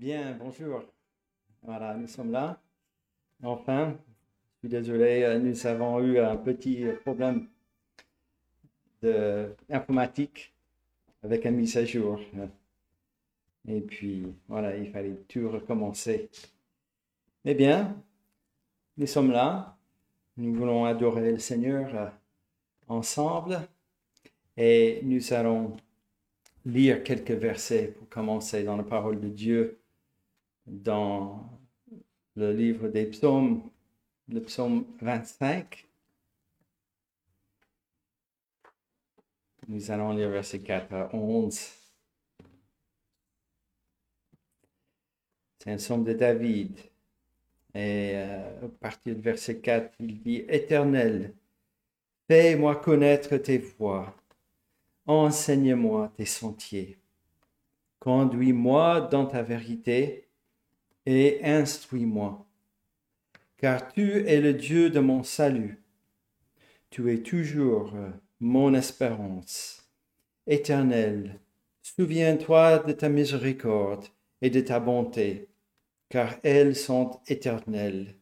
Bien, bonjour. Voilà, nous sommes là. Enfin, je suis désolé, euh, nous avons eu un petit problème de informatique avec un mise à jour. Et puis, voilà, il fallait tout recommencer. Eh bien, nous sommes là. Nous voulons adorer le Seigneur euh, ensemble. Et nous allons lire quelques versets pour commencer dans la parole de Dieu dans le livre des psaumes, le psaume 25. Nous allons lire versets 4 à 11. C'est un psaume de David. Et euh, à partir du verset 4, il dit, Éternel, fais-moi connaître tes voies, enseigne-moi tes sentiers, conduis-moi dans ta vérité et instruis-moi, car tu es le Dieu de mon salut. Tu es toujours mon espérance. Éternel, souviens-toi de ta miséricorde et de ta bonté, car elles sont éternelles.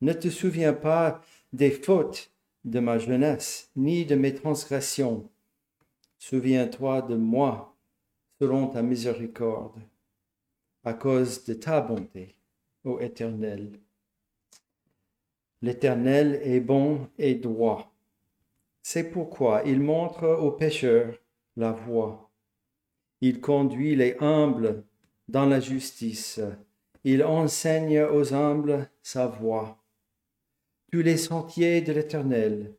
Ne te souviens pas des fautes de ma jeunesse, ni de mes transgressions. Souviens-toi de moi selon ta miséricorde à cause de ta bonté, ô Éternel. L'Éternel est bon et droit. C'est pourquoi il montre aux pécheurs la voie. Il conduit les humbles dans la justice. Il enseigne aux humbles sa voie. Tous les sentiers de l'Éternel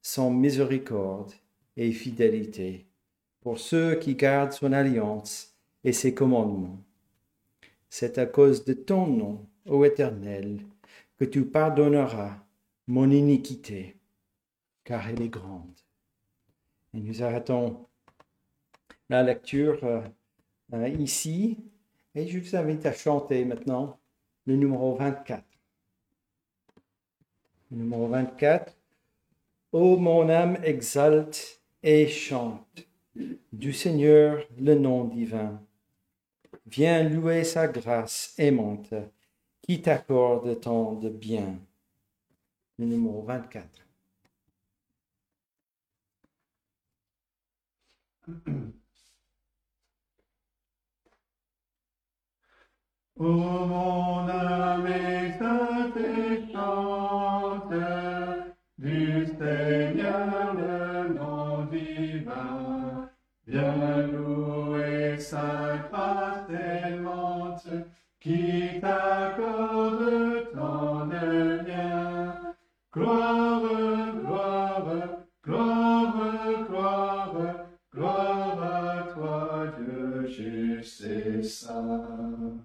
sont miséricorde et fidélité pour ceux qui gardent son alliance et ses commandements. C'est à cause de ton nom, ô Éternel, que tu pardonneras mon iniquité, car elle est grande. Et nous arrêtons la lecture euh, ici, et je vous invite à chanter maintenant le numéro 24. Le numéro 24. Ô mon âme exalte et chante du Seigneur le nom divin. Viens louer sa grâce aimante qui t'accorde tant de bien. Le numéro 24. Ô mon âme chante du Seigneur le nom divin, viens louer sa grâce aimante qui t'accorde de bien. Gloire, gloire, gloire, gloire, gloire à toi, Dieu et saint.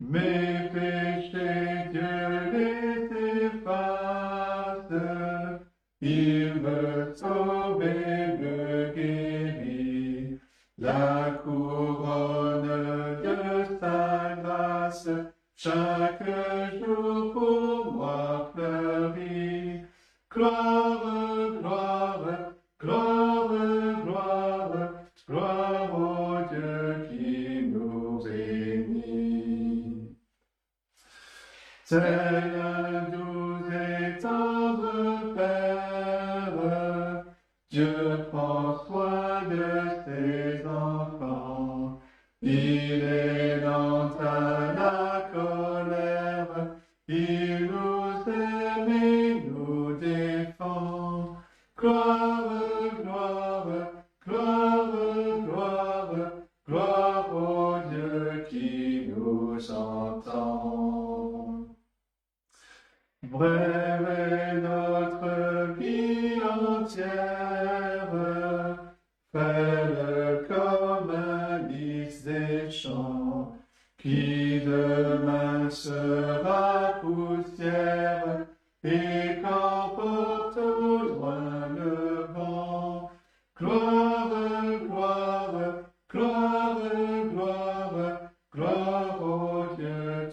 Mes péchés, Dieu les efface, il me sauve grâce, chaque jour pour moi fleurit. Gloire, gloire, gloire, gloire, gloire au Dieu qui nous réunit.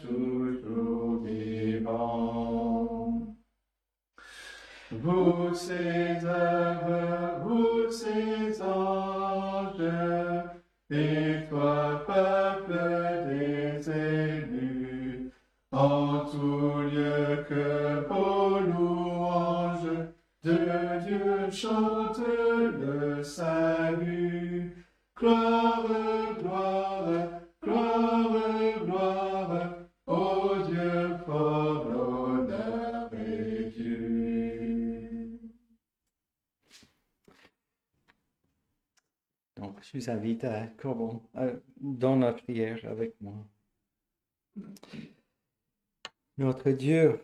Toujours vivant. Vous ses œuvres, vous ses anges, et toi, peuple des élus, en tout lieu que vos louanges de Dieu chante le salut. Je vous invite à comment, dans la prière avec moi. Notre Dieu,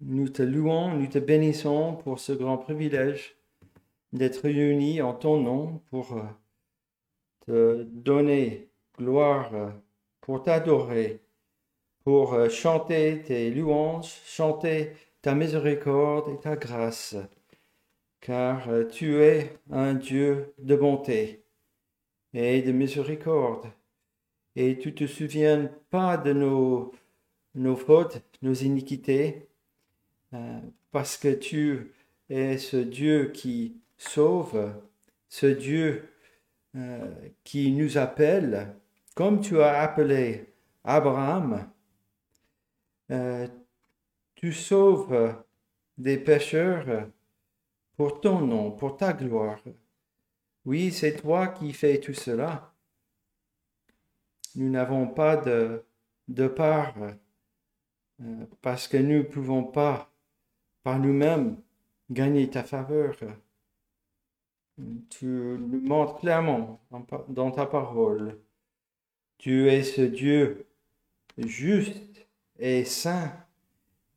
nous te louons, nous te bénissons pour ce grand privilège d'être réunis en ton nom pour euh, te donner gloire, euh, pour t'adorer, pour euh, chanter tes louanges, chanter ta miséricorde et ta grâce, car tu es un Dieu de bonté et de miséricorde, et tu te souviens pas de nos, nos fautes, nos iniquités, euh, parce que tu es ce Dieu qui sauve, ce Dieu euh, qui nous appelle, comme tu as appelé Abraham. Euh, tu sauves des pécheurs pour ton nom, pour ta gloire. Oui, c'est toi qui fais tout cela. Nous n'avons pas de, part parce que nous ne pouvons pas par nous-mêmes gagner ta faveur. Tu nous montres clairement dans ta parole. Tu es ce Dieu juste et saint.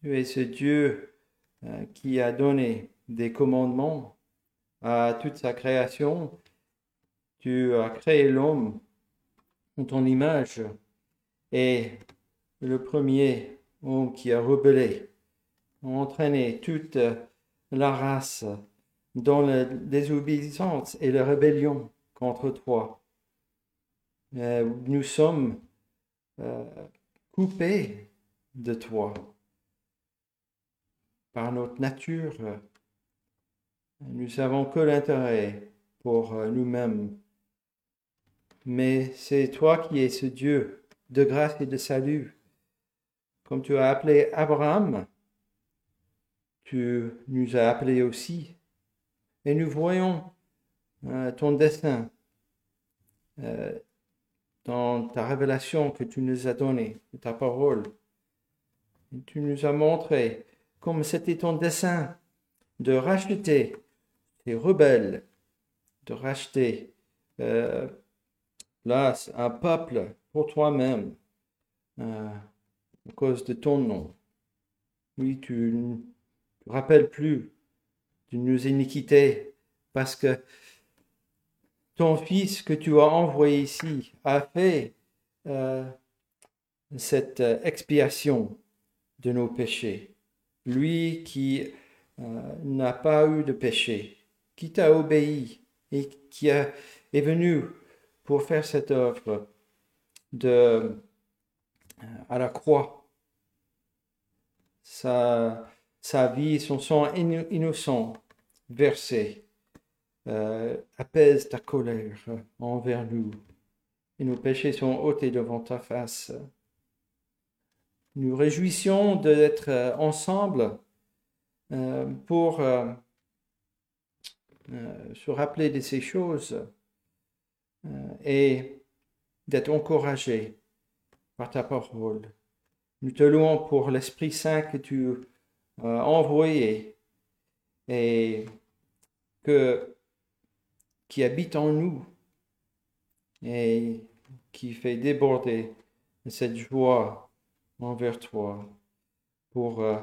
Tu es ce Dieu euh, qui a donné des commandements à toute sa création. Tu as créé l'homme en ton image et le premier homme qui a rebellé entraîné toute la race dans la désobéissance et la rébellion contre toi. Euh, nous sommes euh, coupés de toi par notre nature. Nous savons que l'intérêt pour nous-mêmes. Mais c'est toi qui es ce Dieu de grâce et de salut. Comme tu as appelé Abraham, tu nous as appelés aussi. Et nous voyons euh, ton destin euh, dans ta révélation que tu nous as donnée, ta parole. tu nous as montré comme c'était ton dessein de racheter les rebelles, de racheter euh, là un peuple pour toi-même à cause de ton nom. Oui, tu rappelle plus de nos iniquités, parce que ton Fils que tu as envoyé ici a fait euh, cette euh, expiation de nos péchés. Lui qui euh, n'a pas eu de péché, qui t'a obéi et qui a, est venu pour faire cette œuvre de, à la croix. Ça, sa vie, son sang innocent versé, euh, apaise ta colère envers nous, et nos péchés sont ôtés devant ta face. Nous réjouissons d'être euh, ensemble euh, pour se rappeler de ces choses et d'être encouragés par ta parole. Nous te louons pour l'Esprit Saint que tu euh, envoyé et que, qui habite en nous et qui fait déborder cette joie envers toi pour euh,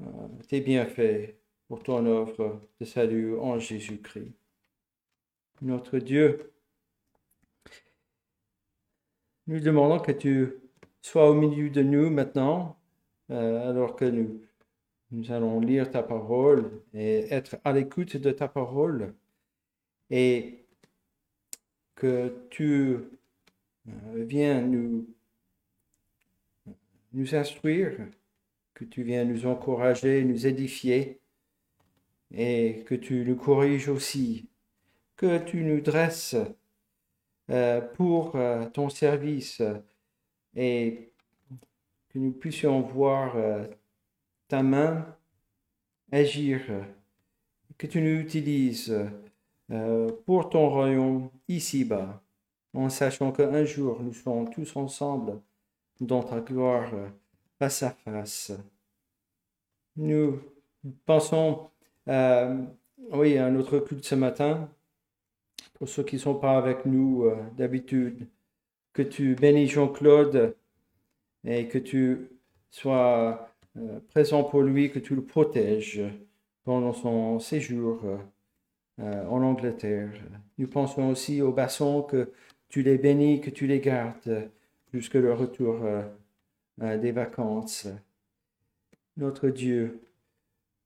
euh, tes bienfaits, pour ton œuvre de salut en Jésus-Christ. Notre Dieu, nous demandons que tu sois au milieu de nous maintenant, alors que nous nous allons lire ta parole et être à l'écoute de ta parole et que tu euh, viens nous, nous instruire, que tu viens nous encourager, nous édifier et que tu nous corriges aussi, que tu nous dresses euh, pour euh, ton service et que nous puissions voir euh, ta main agir, que tu nous utilises euh, pour ton royaume ici-bas, en sachant qu'un jour nous serons tous ensemble dans ta gloire face à face. Nous pensons oui, à notre culte ce matin, pour ceux qui ne sont pas avec nous euh, d'habitude, que tu bénis Jean-Claude et que tu sois euh, présent pour lui, que tu le protèges pendant son séjour euh, en Angleterre. Nous pensons aussi aux bassons que tu les bénis, que tu les gardes jusqu'à le retour des vacances. Notre Dieu,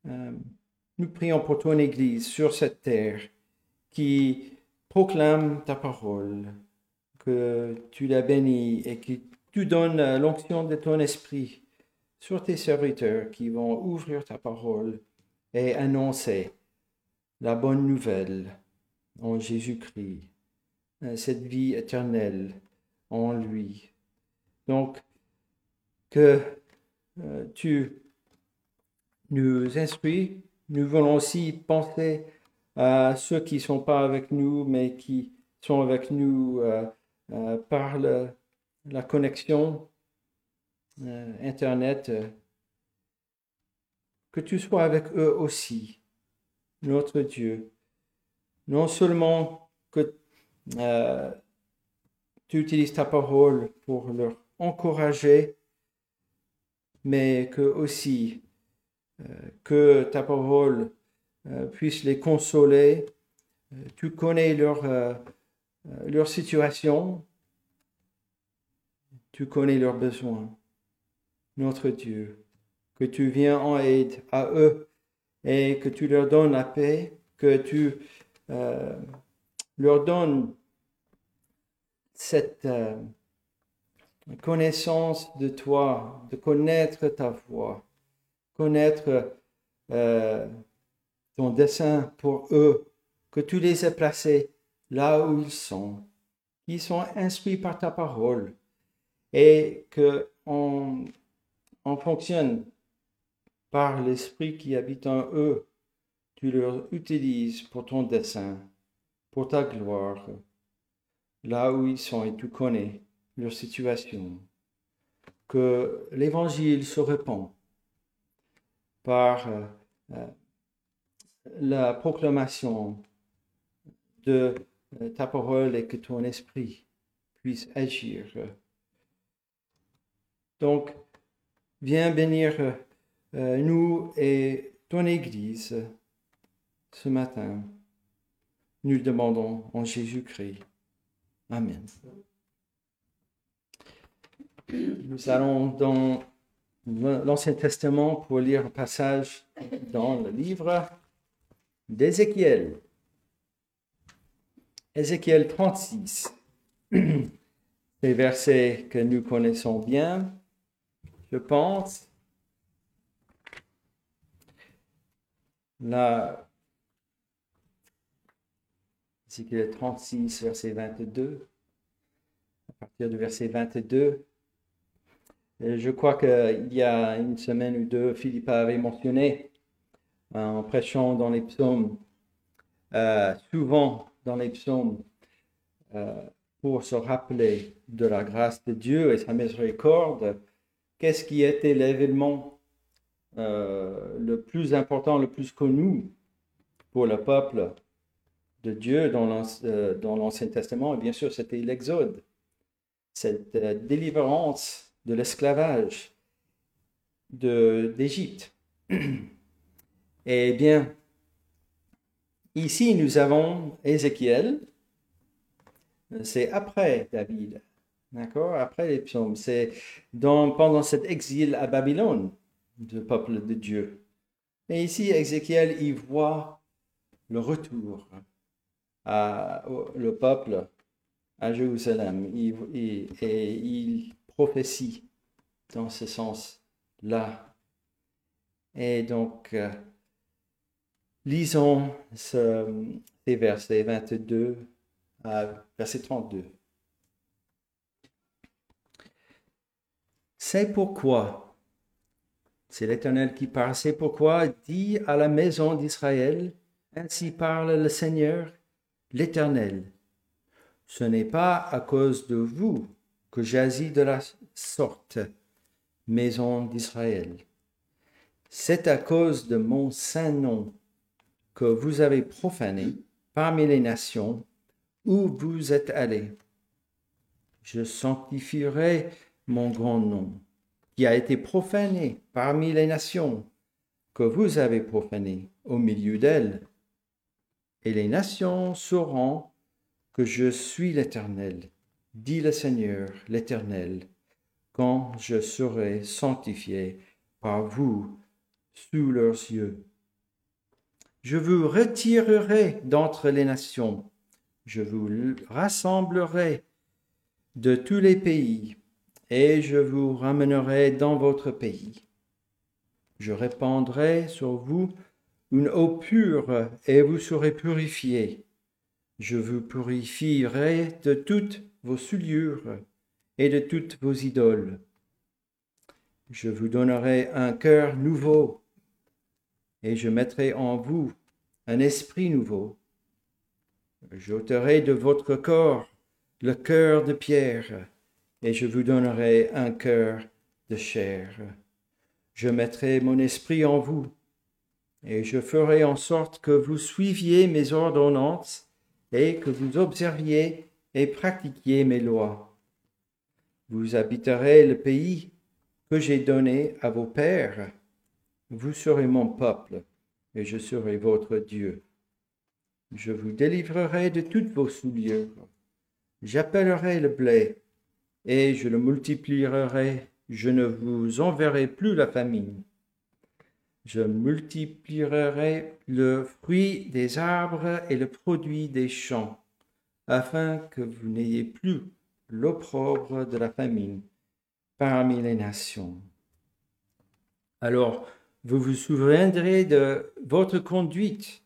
nous prions pour ton Église sur cette terre qui proclame ta parole, que tu la bénis et que tu donnes l'onction de ton esprit sur tes serviteurs qui vont ouvrir ta parole et annoncer la bonne nouvelle en Jésus-Christ, cette vie éternelle en lui. Donc, que euh, tu nous instruis, nous voulons aussi penser à ceux qui ne sont pas avec nous, mais qui sont avec nous euh, euh, par la connexion euh, Internet, que tu sois avec eux aussi, notre Dieu. Non seulement que tu utilises ta parole pour leur encourager, mais que aussi que ta parole puisse les consoler. Euh, tu connais leur, euh, leur situation. Tu connais leurs besoins. Notre Dieu, que tu viens en aide à eux et que tu leur donnes la paix, que tu leur donnes cette connaissance de toi, de connaître ta voix, connaître ton dessein pour eux, que tu les aies placés là où ils sont, qui sont instruits par ta parole, et que on, fonctionne par l'esprit qui habite en eux, tu leur utilises pour ton dessein, pour ta gloire, là où ils sont et tu connais leur situation. Que l'évangile se répand par euh, la proclamation de euh, ta parole et que ton esprit puisse agir. Donc, viens bénir euh, nous et ton Église ce matin. Nous le demandons en Jésus-Christ. Amen. Nous allons dans l'Ancien Testament pour lire un passage dans le livre d'Ézéchiel. Ézéchiel 36. Des versets que nous connaissons bien, je pense. Là, Ézéchiel 36, verset 22. À partir du verset 22. je crois qu'il y a une semaine ou deux, Philippe avait mentionné en prêchant dans les psaumes, euh, souvent dans les psaumes, euh, pour se rappeler de la grâce de Dieu et sa miséricorde, qu'est-ce qui était l'événement euh, le plus important, le plus connu pour le peuple de Dieu dans l'Ancien Testament, et bien sûr, c'était l'Exode, cette délivrance de l'esclavage d'Égypte. Eh bien, ici nous avons Ézéchiel, c'est après David, d'accord, après les psaumes, c'est pendant cet exil à Babylone du peuple de Dieu. Et ici, Ézéchiel, il voit le retour à, le peuple à Jérusalem et il prophétie dans ce sens-là. Et donc, euh, Lisons ce, ces versets 22 à verset 32. C'est pourquoi, c'est l'Éternel qui parle, c'est pourquoi dit à la maison d'Israël, ainsi parle le Seigneur, l'Éternel. Ce n'est pas à cause de vous que j'agis de la sorte, maison d'Israël. C'est à cause de mon saint nom que vous avez profané parmi les nations où vous êtes allés. Je sanctifierai mon grand nom, qui a été profané parmi les nations, que vous avez profané au milieu d'elles. Et les nations sauront que je suis l'Éternel, dit le Seigneur l'Éternel, quand je serai sanctifié par vous sous leurs yeux. Je vous retirerai d'entre les nations, je vous rassemblerai de tous les pays, et je vous ramènerai dans votre pays. Je répandrai sur vous une eau pure, et vous serez purifiés. Je vous purifierai de toutes vos souillures et de toutes vos idoles. Je vous donnerai un cœur nouveau, et je mettrai en vous un esprit nouveau. J'ôterai de votre corps le cœur de pierre, et je vous donnerai un cœur de chair. Je mettrai mon esprit en vous, et je ferai en sorte que vous suiviez mes ordonnances, et que vous observiez et pratiquiez mes lois. Vous habiterez le pays que j'ai donné à vos pères. Vous serez mon peuple, et je serai votre Dieu. Je vous délivrerai de toutes vos souillures. J'appellerai le blé, et je le multiplierai. Je ne vous enverrai plus la famine. Je multiplierai le fruit des arbres et le produit des champs, afin que vous n'ayez plus l'opprobre de la famine parmi les nations. Alors, vous vous souviendrez de votre conduite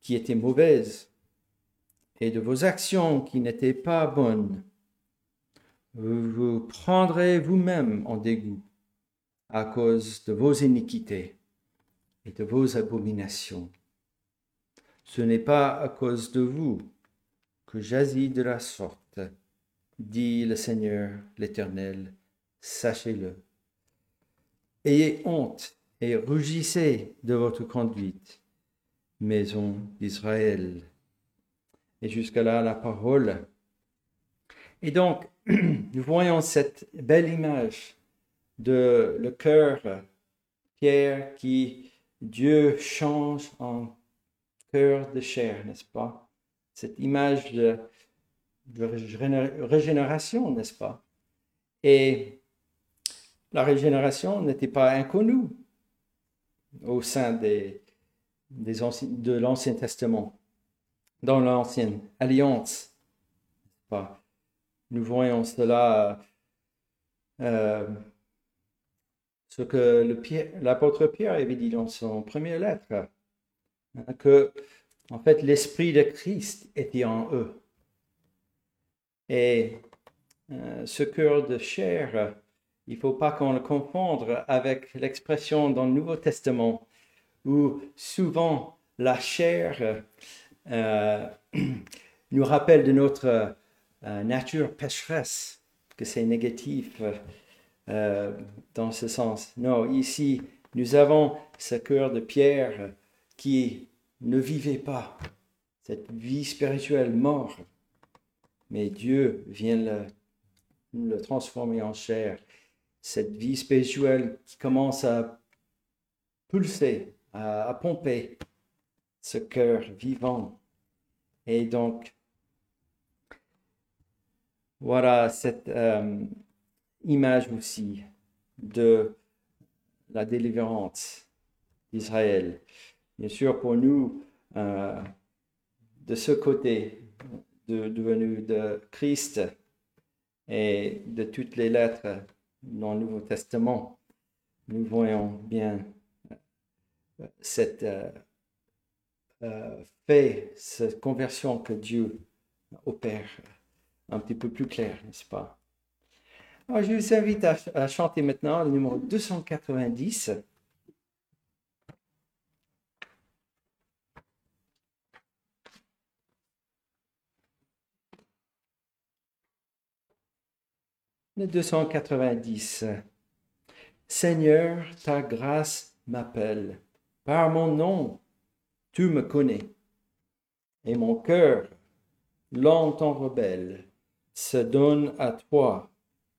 qui était mauvaise et de vos actions qui n'étaient pas bonnes. Vous vous prendrez vous-même en dégoût à cause de vos iniquités et de vos abominations. Ce n'est pas à cause de vous que j'agis de la sorte, dit le Seigneur l'Éternel, sachez-le. Ayez honte et rugissez de votre conduite, maison d'Israël. Et jusqu'à là, la parole. Et donc, nous voyons cette belle image de le cœur, Pierre, qui Dieu change en cœur de chair, n'est-ce pas? Cette image de, régénération, n'est-ce pas? Et la régénération n'était pas inconnue au sein des, des de l'Ancien Testament, dans l'Ancienne Alliance. Nous voyons cela, euh, ce que l'apôtre Pierre avait dit dans son première lettre, hein, que en fait l'Esprit de Christ était en eux. Et euh, ce cœur de chair, il ne faut pas qu'on le confonde avec l'expression dans le Nouveau Testament où souvent la chair euh, nous rappelle de notre euh, nature pécheresse, que c'est négatif euh, dans ce sens. Non, ici, nous avons ce cœur de pierre qui ne vivait pas cette vie spirituelle morte, mais Dieu vient le transformer en chair cette vie spirituelle qui commence à pulser, à, pomper ce cœur vivant. Et donc, voilà cette euh, image aussi de la délivrance d'Israël. Bien sûr, pour nous, euh, de ce côté, de, devenu de Christ et de toutes les lettres dans le Nouveau Testament, nous voyons bien euh, cette euh, euh, cette conversion que Dieu opère un petit peu plus clair, n'est-ce pas? Alors, je vous invite à chanter maintenant le numéro 290. Le 290. Seigneur, ta grâce m'appelle. Par mon nom, tu me connais. Et mon cœur, longtemps rebelle, se donne à toi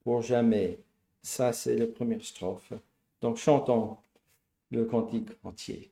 pour jamais. Ça, c'est la première strophe. Donc, chantons le cantique entier.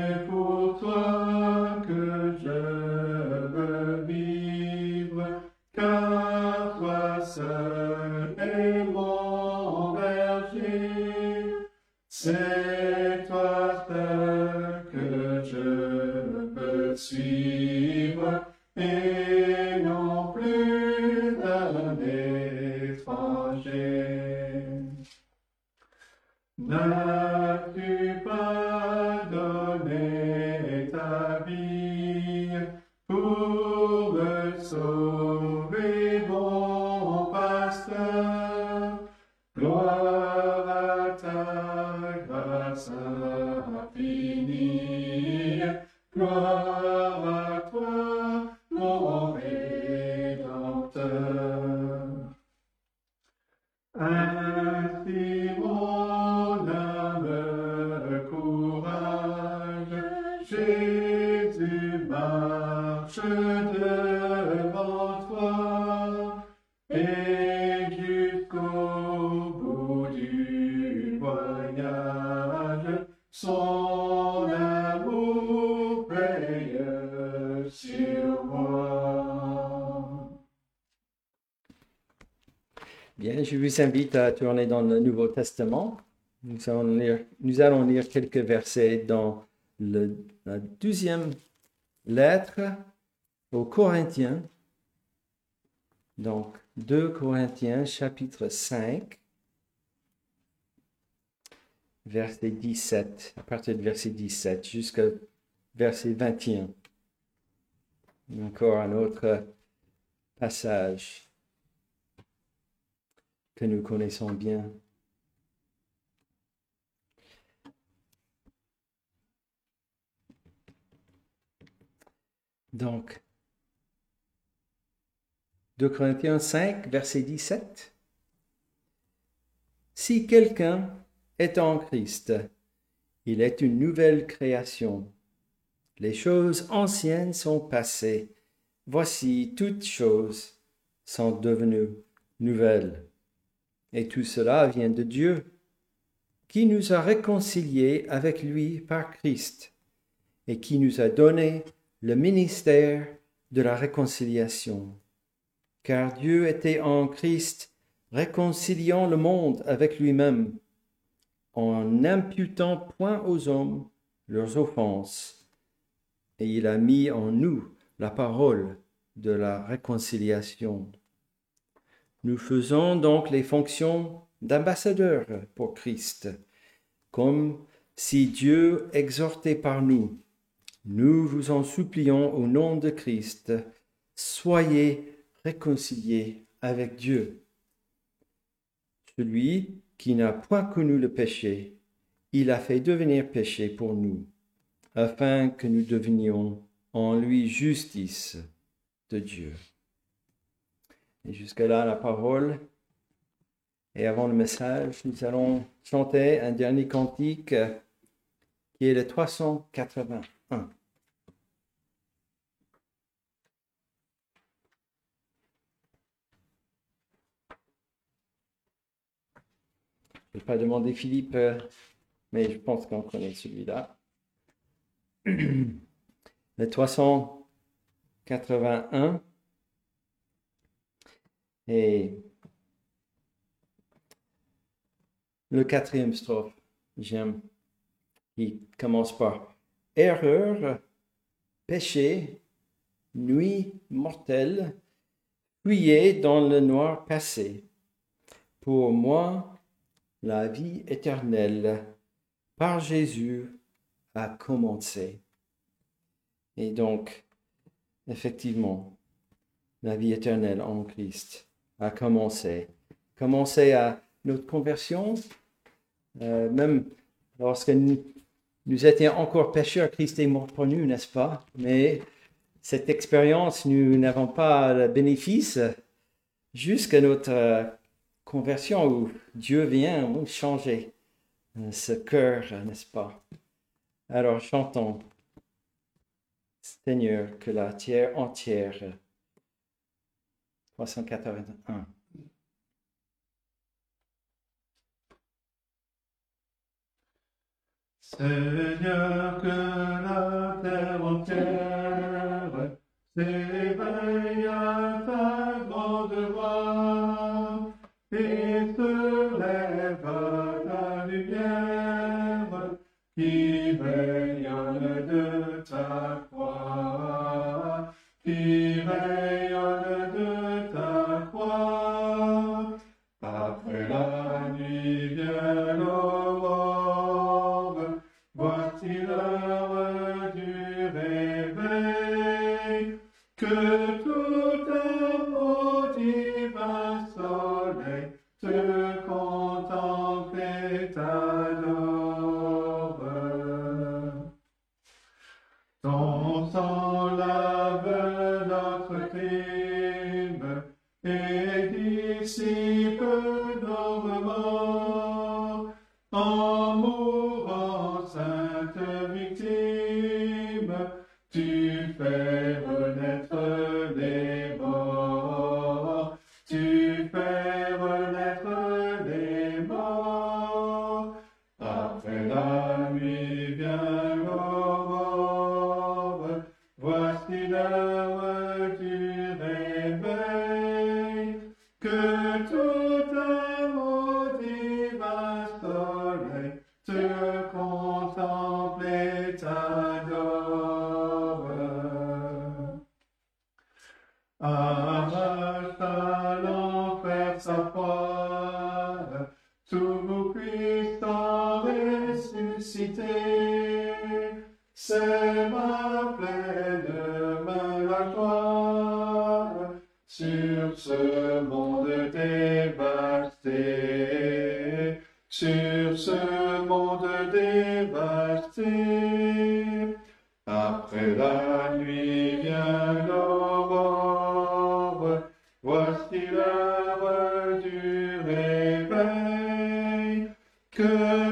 je vous invite à tourner dans le Nouveau Testament. Nous allons lire, quelques versets dans le- la deuxième lettre aux Corinthiens. Donc, 2 Corinthiens, chapitre 5, verset 17, à partir de verset 17 jusqu'à verset 21. Encore un autre passage que nous connaissons bien. Donc, 2 Corinthiens 5, verset 17. Si quelqu'un est en Christ, il est une nouvelle création. Les choses anciennes sont passées. Voici, toutes choses sont devenues nouvelles. Et tout cela vient de Dieu, qui nous a réconciliés avec lui par Christ et qui nous a donné le ministère de la réconciliation. Car Dieu était en Christ, réconciliant le monde avec lui-même, en n'imputant point aux hommes leurs offenses. Et il a mis en nous la parole de la réconciliation. Nous faisons donc les fonctions d'ambassadeurs pour Christ, comme si Dieu exhortait par nous. Nous vous en supplions au nom de Christ, soyez réconciliés avec Dieu. Celui qui n'a point connu le péché, il a fait devenir péché pour nous, afin que nous devenions en lui justice de Dieu. Et jusqu'à là, la parole. Et avant le message, nous allons chanter un dernier cantique qui est le 381. Je ne vais pas demander Philippe, mais je pense qu'on connaît celui-là. Le 381. 81. Et le quatrième strophe, j'aime. Il commence par erreur, péché, nuit mortelle, fuyez dans le noir passé. Pour moi, la vie éternelle par Jésus a commencé. Et donc, effectivement, la vie éternelle en Christ a commencé. Commencé à notre conversion, euh, même lorsque nous, nous, étions encore pécheurs, Christ est mort pour nous, n'est-ce pas? Mais cette expérience, nous n'avons pas le bénéfice jusqu'à notre euh, conversion où Dieu vient changer euh, ce cœur, n'est-ce pas? Alors chantons, Seigneur, que la terre entière, 381. Seigneur, que la terre entière s'éveille à ta réveil,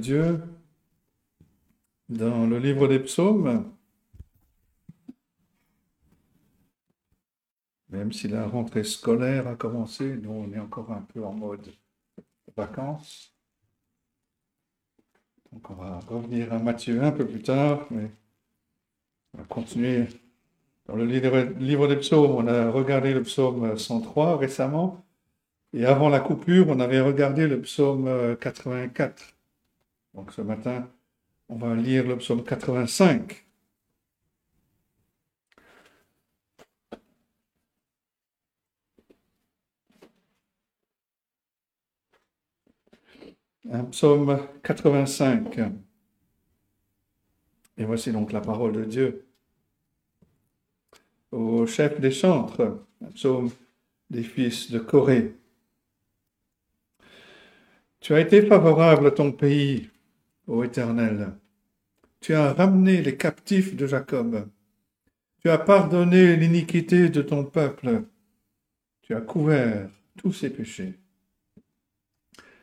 Dieu dans le livre des psaumes. Même si la rentrée scolaire a commencé, nous on est encore un peu en mode vacances. Donc on va revenir à Matthieu un peu plus tard, mais on va continuer dans le livre, des psaumes. On a regardé le psaume 103 récemment. Et avant la coupure, on avait regardé le psaume euh, 84. Donc ce matin, on va lire le psaume 85. Un psaume 85. Et voici donc la parole de Dieu au chef des chantres, un psaume des fils de Corée. Tu as été favorable à ton pays, ô Éternel. Tu as ramené les captifs de Jacob. Tu as pardonné l'iniquité de ton peuple. Tu as couvert tous ses péchés.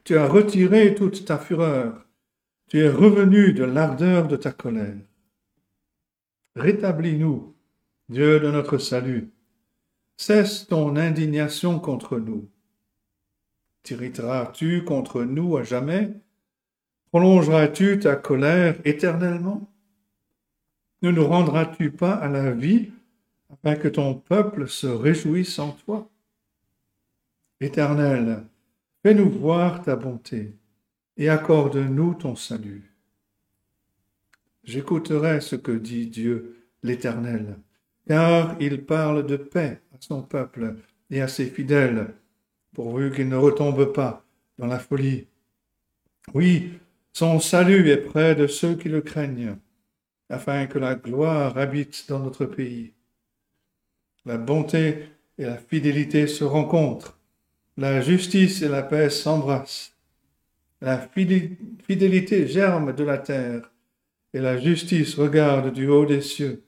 Tu as retiré toute ta fureur. Tu es revenu de l'ardeur de ta colère. Rétablis-nous, Dieu de notre salut. Cesse ton indignation contre nous. T'irriteras-tu contre nous à jamais? Prolongeras-tu ta colère éternellement? Ne nous rendras-tu pas à la vie afin que ton peuple se réjouisse en toi? Éternel, fais-nous voir ta bonté et accorde-nous ton salut. J'écouterai ce que dit Dieu l'Éternel, car il parle de paix à son peuple et à ses fidèles, pourvu qu'ils ne retombent pas dans la folie. Oui, son salut est près de ceux qui le craignent, afin que la gloire habite dans notre pays. La bonté et la fidélité se rencontrent, la justice et la paix s'embrassent. La fidélité germe de la terre, et la justice regarde du haut des cieux.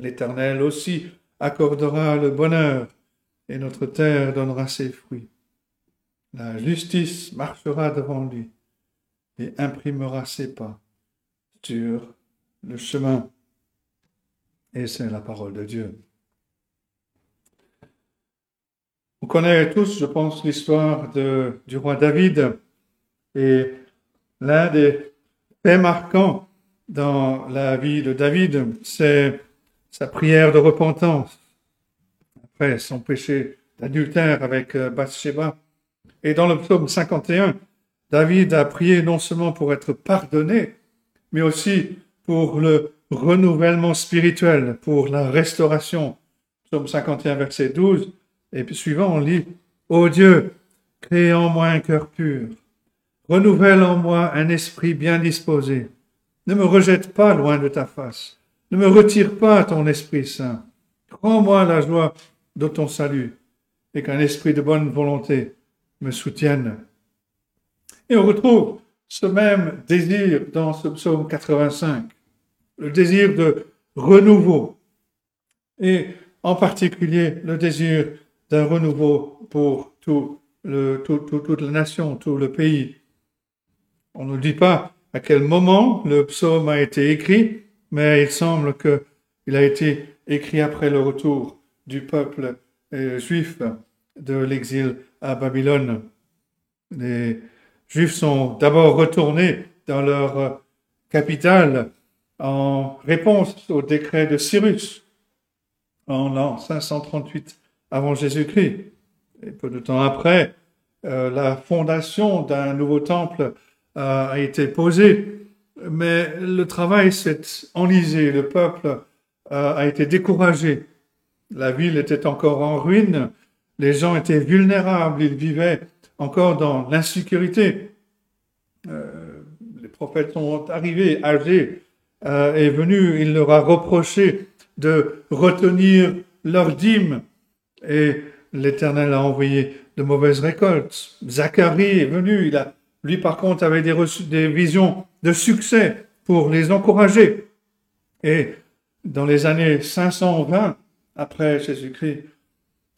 L'Éternel aussi accordera le bonheur, et notre terre donnera ses fruits. La justice marchera devant lui et imprimera ses pas sur le chemin. Et c'est la parole de Dieu. On connaît tous, je pense, l'histoire du roi David et l'un des faits marquants dans la vie de David, c'est sa prière de repentance après son péché d'adultère avec euh, Bathsheba. Et dans le psaume 51, David a prié non seulement pour être pardonné, mais aussi pour le renouvellement spirituel, pour la restauration. Psaume 51, verset 12. Et suivant, on lit, Ô Dieu, crée en moi un cœur pur, renouvelle en moi un esprit bien disposé. Ne me rejette pas loin de ta face, ne me retire pas ton Esprit Saint. Rends-moi la joie de ton salut et qu'un esprit de bonne volonté me soutienne. Et on retrouve ce même désir dans ce psaume 85, le désir de renouveau, et en particulier le désir d'un renouveau pour toute la nation, tout le pays. On ne dit pas à quel moment le psaume a été écrit, mais il semble qu'il a été écrit après le retour du peuple euh, juif de l'exil à Babylone. Juifs sont d'abord retournés dans leur capitale en réponse au décret de Cyrus en l'an 538 avant Jésus-Christ. Et peu de temps après, euh, la fondation d'un nouveau temple euh, a été posée, mais le travail s'est enlisé, le peuple euh, a été découragé. La ville était encore en ruine, les gens étaient vulnérables, ils vivaient encore dans l'insécurité. les prophètes sont arrivés, âgés, est venu, il leur a reproché de retenir leurs dîmes et l'Éternel a envoyé de mauvaises récoltes. Zacharie est venu, il a, lui par contre avait des, des visions de succès pour les encourager. Et dans les années 520 après Jésus-Christ,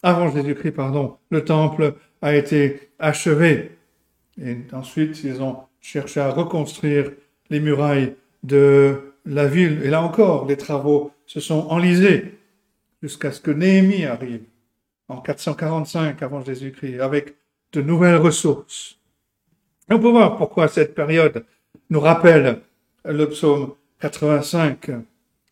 avant Jésus-Christ, pardon, le temple a été achevé. Et ensuite, ils ont cherché à reconstruire les murailles de la ville. Et là encore, les travaux se sont enlisés jusqu'à ce que Néhémie arrive en 445 avant Jésus-Christ, avec de nouvelles ressources. on peut voir pourquoi cette période nous rappelle le psaume 85.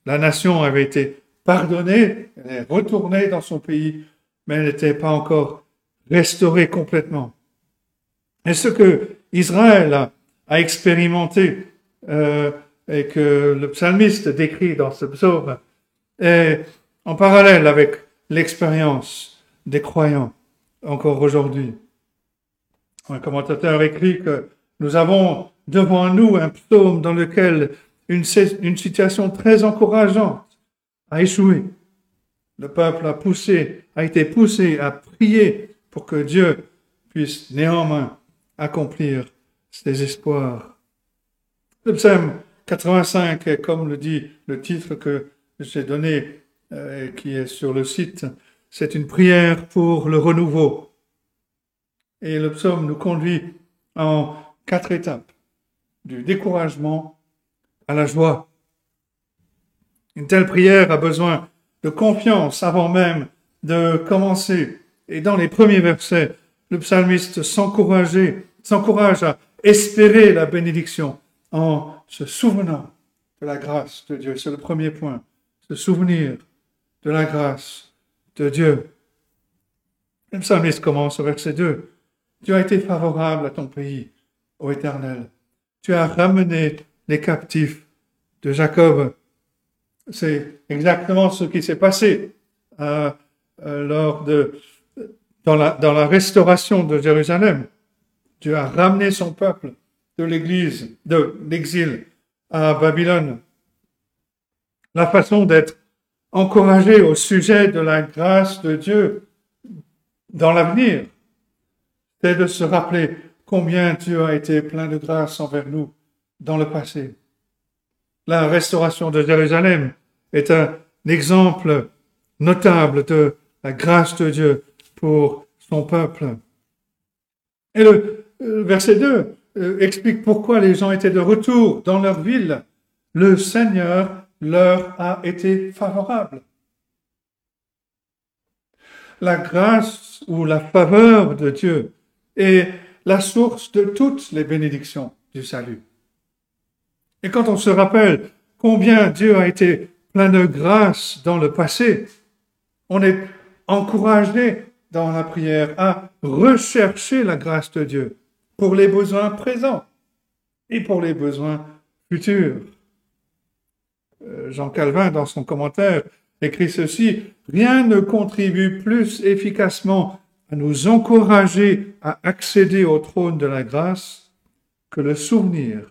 La nation avait été pardonnée, elle est retournée dans son pays, mais elle n'était pas encore restauré complètement. Et ce que Israël a, expérimenté euh, et que le psalmiste décrit dans ce psaume est en parallèle avec l'expérience des croyants encore aujourd'hui. Un commentateur écrit que nous avons devant nous un psaume dans lequel une, une situation très encourageante a échoué. Le peuple a poussé, a été poussé à prier pour que Dieu puisse néanmoins accomplir ses espoirs. Le psaume 85, comme le dit le titre que j'ai donné, euh, qui est sur le site, c'est une prière pour le renouveau. Et le psaume nous conduit en quatre étapes, du découragement à la joie. Une telle prière a besoin de confiance avant même de commencer. Et dans les premiers versets, le psalmiste s'encourage à espérer la bénédiction en se souvenant de la grâce de Dieu. C'est le premier point, se souvenir de la grâce de Dieu. Le psalmiste commence au verset 2. Tu as été favorable à ton pays, ô Éternel. Tu as ramené les captifs de Jacob. C'est exactement ce qui s'est passé euh, euh, lors de dans la, restauration de Jérusalem. Dieu a ramené son peuple de l'église, de l'exil à Babylone. La façon d'être encouragé au sujet de la grâce de Dieu dans l'avenir, c'est de se rappeler combien Dieu a été plein de grâce envers nous dans le passé. La restauration de Jérusalem est un exemple notable de la grâce de Dieu pour son peuple. Et le verset 2 euh, explique pourquoi les gens étaient de retour dans leur ville. Le Seigneur leur a été favorable. La grâce ou la faveur de Dieu est la source de toutes les bénédictions du salut. Et quand on se rappelle combien Dieu a été plein de grâce dans le passé, on est encouragé dans la prière à rechercher la grâce de Dieu pour les besoins présents et pour les besoins futurs. Euh, Jean Calvin, dans son commentaire, écrit ceci, Rien ne contribue plus efficacement à nous encourager à accéder au trône de la grâce que le souvenir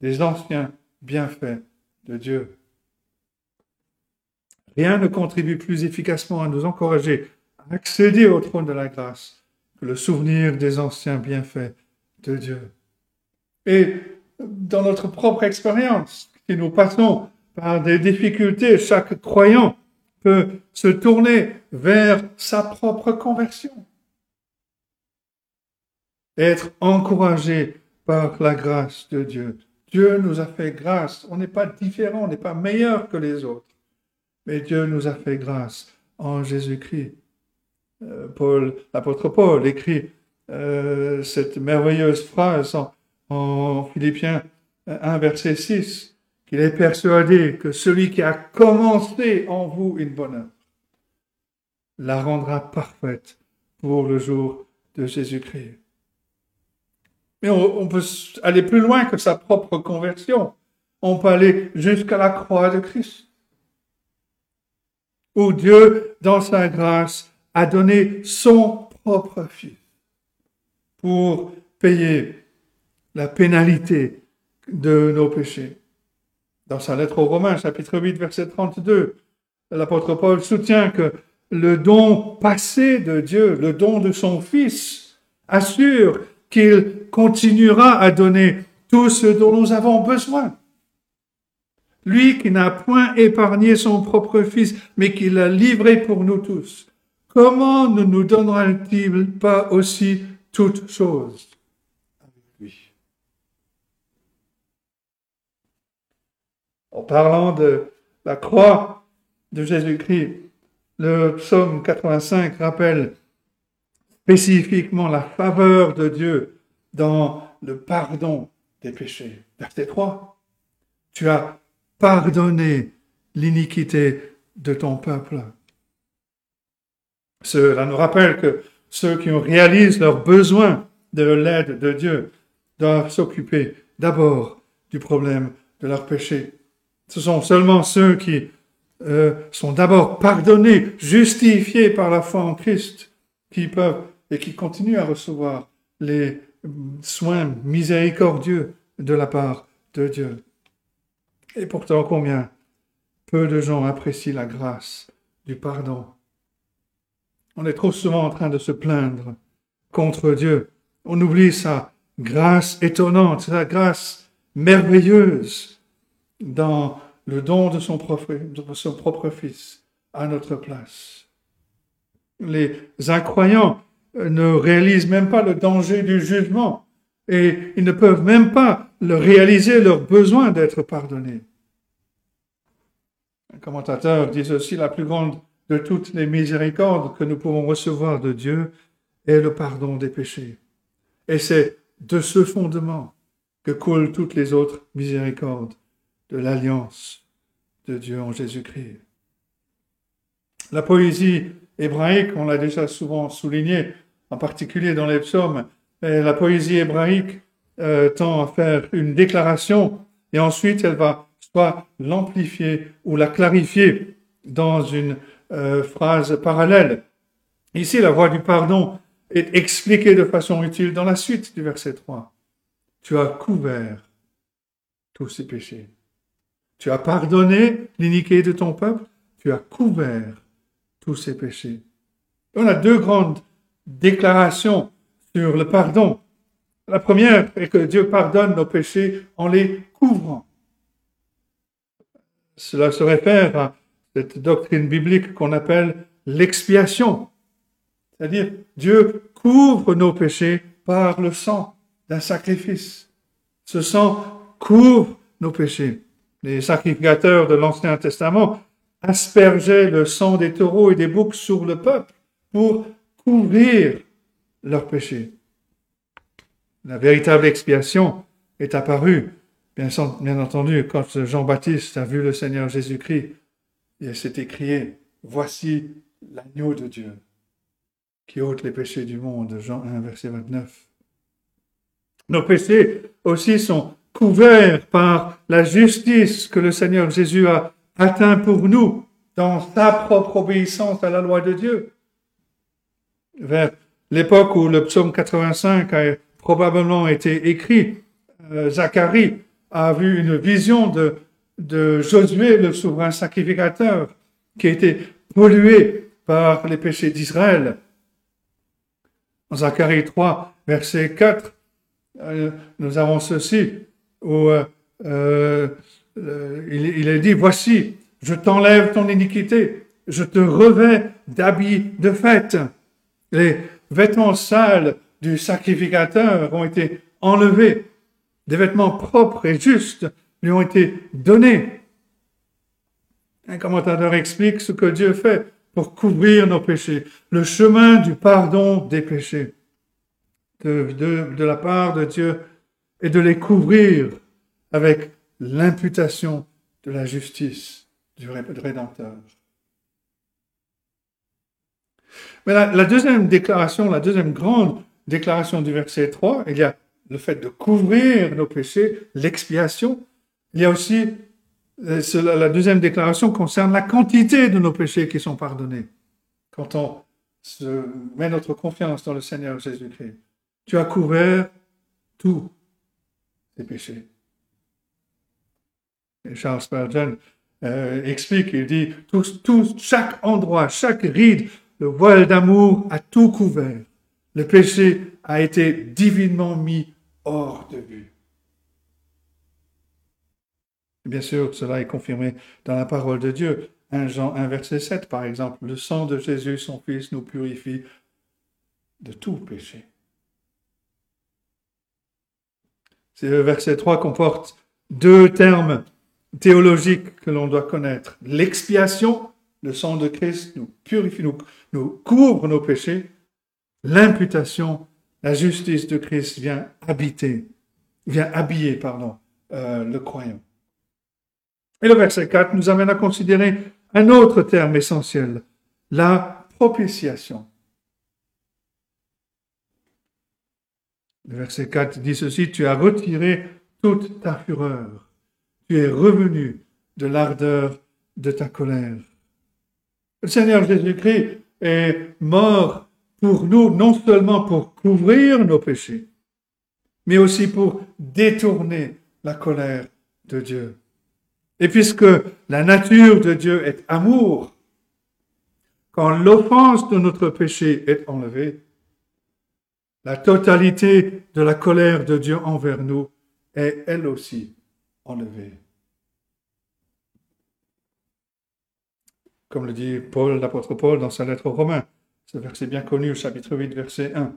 des anciens bienfaits de Dieu. Rien ne contribue plus efficacement à nous encourager accéder au trône de la grâce le souvenir des anciens bienfaits de Dieu. Et dans notre propre expérience, si nous passons par des difficultés, chaque croyant peut se tourner vers sa propre conversion. Être encouragé par la grâce de Dieu. Dieu nous a fait grâce. On n'est pas différent, on n'est pas meilleur que les autres. Mais Dieu nous a fait grâce en Jésus-Christ. Euh, Paul, l'apôtre Paul écrit euh, cette merveilleuse phrase en, en Philippiens 1, verset 6, qu'il est persuadé que celui qui a commencé en vous une bonne œuvre la rendra parfaite pour le jour de Jésus-Christ. Mais on, on, peut aller plus loin que sa propre conversion. On peut aller jusqu'à la croix de Christ, où Dieu, dans sa grâce, a donné son propre Fils pour payer la pénalité de nos péchés. Dans sa lettre aux Romains, chapitre 8, verset 32, l'apôtre Paul soutient que le don passé de Dieu, le don de son Fils, assure qu'il continuera à donner tout ce dont nous avons besoin. Lui qui n'a point épargné son propre Fils, mais qui l'a livré pour nous tous, comment ne nous donnera-t-il pas aussi toutes choses? Avec lui. En parlant de la croix de Jésus-Christ, le psaume 85 rappelle spécifiquement la faveur de Dieu dans le pardon des péchés. Verset 3. Tu as pardonné l'iniquité de ton peuple. Cela nous rappelle que ceux qui réalisent leurs besoins de l'aide de Dieu doivent s'occuper d'abord du problème de leur péché. Ce sont seulement ceux qui euh, sont d'abord pardonnés, justifiés par la foi en Christ, qui peuvent et qui continuent à recevoir les soins miséricordieux de la part de Dieu. Et pourtant, combien peu de gens apprécient la grâce du pardon. On est trop souvent en train de se plaindre contre Dieu. On oublie sa grâce étonnante, sa grâce merveilleuse dans le don de son, propre, Fils à notre place. Les incroyants ne réalisent même pas le danger du jugement et ils ne peuvent même pas le réaliser leur besoin d'être pardonnés. Un commentateur dit aussi la plus grande de toutes les miséricordes que nous pouvons recevoir de Dieu est le pardon des péchés. Et c'est de ce fondement que coulent toutes les autres miséricordes de l'alliance de Dieu en Jésus-Christ. La poésie hébraïque, on l'a déjà souvent souligné, en particulier dans les psaumes, la poésie hébraïque euh, tend à faire une déclaration et ensuite elle va soit l'amplifier ou la clarifier dans une euh, phrase parallèle. Ici, la voie du pardon est expliquée de façon utile dans la suite du verset 3. Tu as couvert tous ces péchés. Tu as pardonné l'iniquité de ton peuple. Tu as couvert tous ces péchés. On a deux grandes déclarations sur le pardon. La première est que Dieu pardonne nos péchés en les couvrant. Cela se réfère à cette doctrine biblique qu'on appelle l'expiation. C'est-à-dire, Dieu couvre nos péchés par le sang d'un sacrifice. Ce sang couvre nos péchés. Les sacrificateurs de l'Ancien Testament aspergeaient le sang des taureaux et des boucs sur le peuple pour couvrir leurs péchés. La véritable expiation est apparue Bien, entendu, quand Jean-Baptiste a vu le Seigneur Jésus-Christ, il s'est écrié, Voici l'agneau de Dieu qui ôte les péchés du monde. Jean 1, verset 29. Nos péchés aussi sont couverts par la justice que le Seigneur Jésus a atteint pour nous dans sa propre obéissance à la loi de Dieu. Vers l'époque où le psaume 85 a probablement été écrit, euh, Zacharie a vu une vision de, de Josué, le souverain sacrificateur, qui a été pollué par les péchés d'Israël. En Zacharie 3, verset 4, euh, nous avons ceci, où euh, euh, il, est dit, voici, je t'enlève ton iniquité, je te revais d'habits de fête. Les vêtements sales du sacrificateur ont été enlevés des vêtements propres et justes lui ont été donnés. Un commentateur explique ce que Dieu fait pour couvrir nos péchés, le chemin du pardon des péchés de, la part de Dieu et de les couvrir avec l'imputation de la justice du Rédempteur. Mais la, la, deuxième déclaration, la deuxième grande déclaration du verset 3, il y a le fait de couvrir nos péchés, l'expiation. Il y a aussi, euh, la deuxième déclaration concerne la quantité de nos péchés qui sont pardonnés. Quand on se met notre confiance dans le Seigneur Jésus-Christ, tu as couvert tous tes péchés. Charles Spurgeon euh, explique, il dit, chaque endroit, chaque ride, le voile d'amour a tout couvert. Le péché a été divinement mis hors de vue. Bien sûr, cela est confirmé dans la parole de Dieu. 1 Jean 1, verset 7, par exemple. Le sang de Jésus, son Fils, nous purifie de tout péché. Ce verset 3 comporte deux termes théologiques que l'on doit connaître. L'expiation, le sang de Christ nous purifie, nous, nous couvre nos péchés. L'imputation, la justice de Christ vient habiter, vient habiller, pardon, euh, le croyant. Et le verset 4 nous amène à considérer un autre terme essentiel, la propitiation. Le verset 4 dit ceci, tu as retiré toute ta fureur, tu es revenu de l'ardeur de ta colère. Le Seigneur Jésus-Christ est mort pour nous, non seulement pour couvrir nos péchés, mais aussi pour détourner la colère de Dieu. Et puisque la nature de Dieu est amour, quand l'offense de notre péché est enlevée, la totalité de la colère de Dieu envers nous est elle aussi enlevée. Comme le dit Paul, l'apôtre Paul dans sa lettre aux Romains, ce verset bien connu, chapitre 8, verset 1,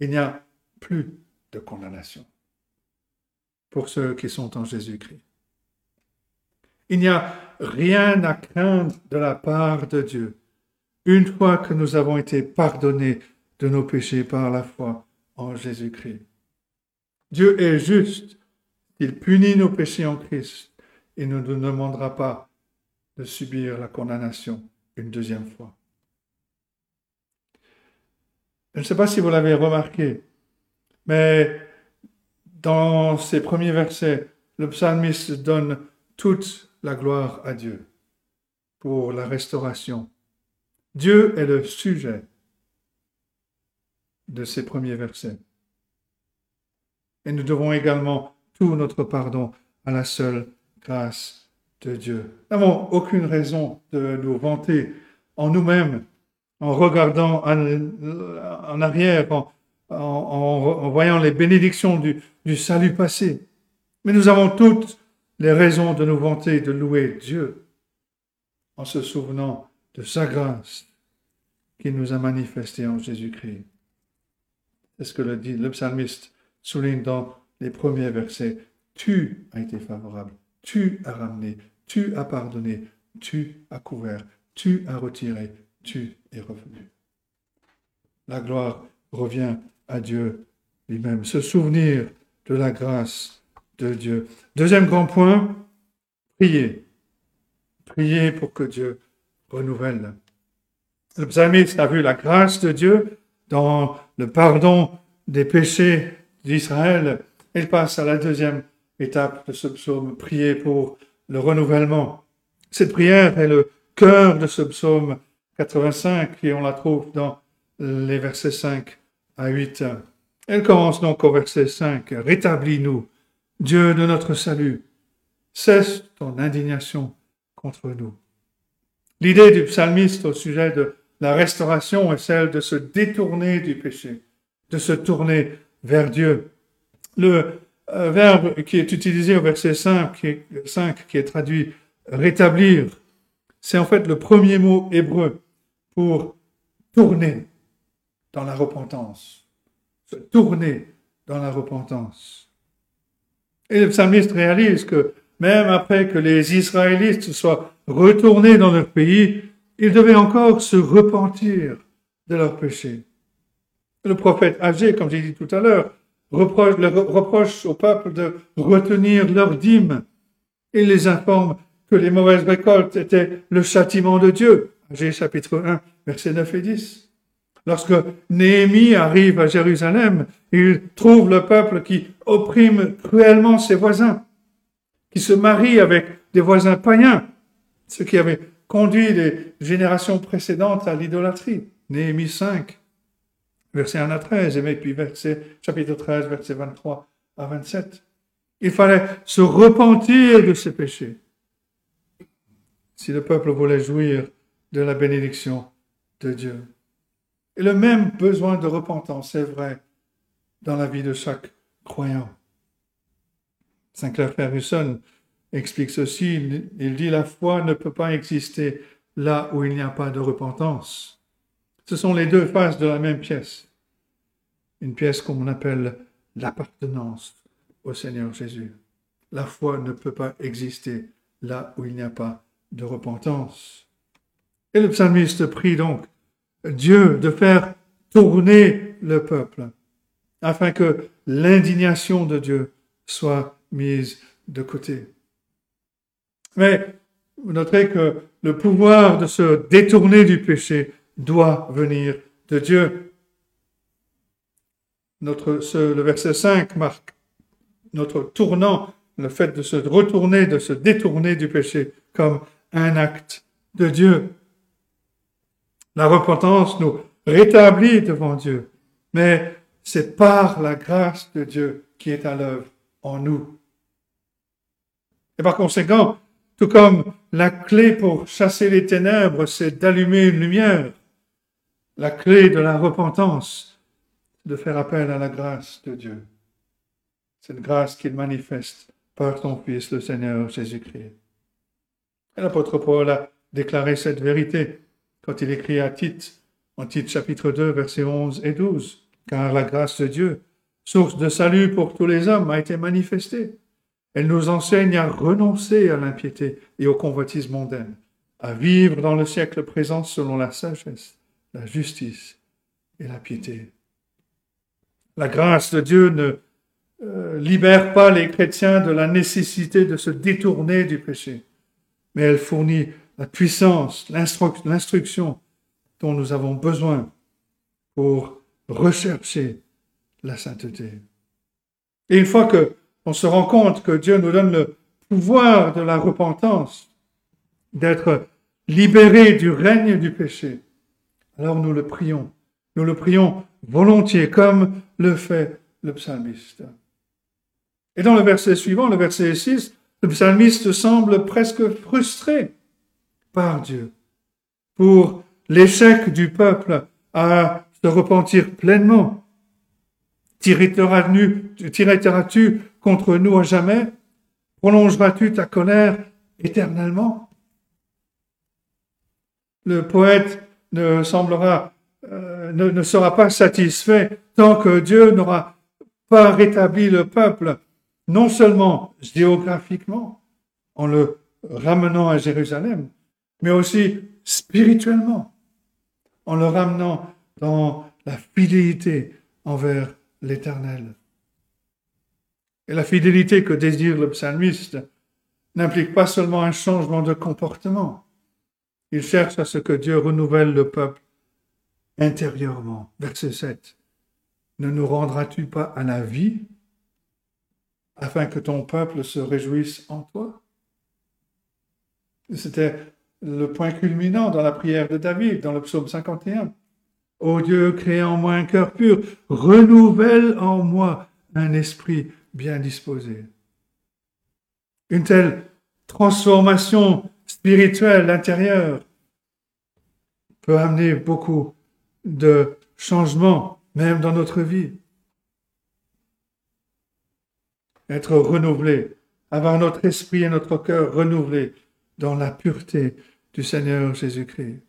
il n'y a plus de condamnation pour ceux qui sont en Jésus-Christ. Il n'y a rien à craindre de la part de Dieu une fois que nous avons été pardonnés de nos péchés par la foi en Jésus-Christ. Dieu est juste. Il punit nos péchés en Christ et ne nous demandera pas de subir la condamnation une deuxième fois. Je ne sais pas si vous l'avez remarqué, mais dans ces premiers versets, le psalmiste donne toute la gloire à Dieu pour la restauration. Dieu est le sujet de ces premiers versets. Et nous devons également tout notre pardon à la seule grâce de Dieu. Nous n'avons aucune raison de nous vanter en nous-mêmes, en regardant en, arrière, en, voyant les bénédictions du, salut passé. Mais nous avons toutes les raisons de nous vanter, de louer Dieu, en se souvenant de sa grâce qu'il nous a manifestée en Jésus-Christ. C'est ce que le, psalmiste souligne dans les premiers versets. Tu as été favorable, tu as ramené, tu as pardonné, tu as couvert, tu as retiré, tu es revenu. La gloire revient à Dieu lui-même. Se souvenir de la grâce de Dieu. Deuxième grand point, prier. Prier pour que Dieu renouvelle. Le psalmiste a vu la grâce de Dieu dans le pardon des péchés d'Israël. Il passe à la deuxième étape de ce psaume, prier pour le renouvellement. Cette prière est le cœur de ce psaume 85 et on la trouve dans les versets 5 à 8. Elle commence donc au verset 5. Rétablis-nous, Dieu de notre salut. Cesse ton indignation contre nous. L'idée du psalmiste au sujet de la restauration est celle de se détourner du péché, de se tourner vers Dieu. Le euh, verbe qui est utilisé au verset 5 qui est, 5, qui est traduit rétablir, c'est en fait le premier mot hébreu pour tourner dans la repentance. Se tourner dans la repentance. Et le psalmiste réalise que même après que les Israélites soient retournés dans leur pays, ils devaient encore se repentir de leurs péchés. Le prophète âgé, comme j'ai dit tout à l'heure, reproche, reproche au peuple de retenir leurs dîmes. Il les informe que les mauvaises récoltes étaient le châtiment de Dieu. Âgé chapitre 1, versets 9 et 10. Lorsque Néhémie arrive à Jérusalem, il trouve le peuple qui opprime cruellement ses voisins, qui se marie avec des voisins païens, ce qui avait conduit les générations précédentes à l'idolâtrie. Néhémie 5, verset 1 à 13, et puis verset, chapitre 13, verset 23 à 27. Il fallait se repentir de ses péchés si le peuple voulait jouir de la bénédiction de Dieu. Et le même besoin de repentance est vrai dans la vie de chaque croyant. Saint Clair Ferguson explique ceci. Il dit la foi ne peut pas exister là où il n'y a pas de repentance. Ce sont les deux faces de la même pièce. Une pièce qu'on appelle l'appartenance au Seigneur Jésus. La foi ne peut pas exister là où il n'y a pas de repentance. Et le psalmiste prie donc Dieu de faire tourner le peuple afin que l'indignation de Dieu soit mise de côté. Mais vous noterez que le pouvoir de se détourner du péché doit venir de Dieu. le verset 5 marque notre tournant, le fait de se retourner, de se détourner du péché comme un acte de Dieu. La repentance nous rétablit devant Dieu, mais c'est par la grâce de Dieu qui est à l'œuvre en nous. Et par conséquent, tout comme la clé pour chasser les ténèbres, c'est d'allumer une lumière, la clé de la repentance, de faire appel à la grâce de Dieu. Cette grâce qu'il manifeste par ton Fils, le Seigneur Jésus-Christ. Et l'apôtre Paul a déclaré cette vérité quand il écrit à Tite, en Tite chapitre 2, versets 11 et 12. Car la grâce de Dieu, source de salut pour tous les hommes, a été manifestée. Elle nous enseigne à renoncer à l'impiété et au convoitise mondaine, à vivre dans le siècle présent selon la sagesse, la justice et la piété. La grâce de Dieu ne euh, libère pas les chrétiens de la nécessité de se détourner du péché, mais elle fournit la puissance, l'instru- l'instruction dont nous avons besoin pour rechercher la sainteté. Et une fois que on se rend compte que Dieu nous donne le pouvoir de la repentance, d'être libérés du règne du péché, alors nous le prions. Nous le prions volontiers, comme le fait le psalmiste. Et dans le verset suivant, le verset 6, le psalmiste semble presque frustré Dieu pour l'échec du peuple à se repentir pleinement. Tireras-tu contre nous à jamais? Prolongeras-tu ta colère éternellement? Le poète euh, ne, ne sera pas satisfait tant que Dieu n'aura pas rétabli le peuple, non seulement géographiquement, en le ramenant à Jérusalem, mais aussi spirituellement, en le ramenant dans la fidélité envers l'Éternel. Et la fidélité que désire le psalmiste n'implique pas seulement un changement de comportement. Il cherche à ce que Dieu renouvelle le peuple intérieurement. Verset 7. Ne nous rendras-tu pas à la vie afin que ton peuple se réjouisse en toi C'était le point culminant dans la prière de David, dans le psaume 51. Ô Dieu, crée en moi un cœur pur, renouvelle en moi un esprit bien disposé. Une telle transformation spirituelle intérieure peut amener beaucoup de changements, même dans notre vie. Être renouvelé, avoir notre esprit et notre cœur renouvelés dans la pureté du Seigneur Jésus-Christ.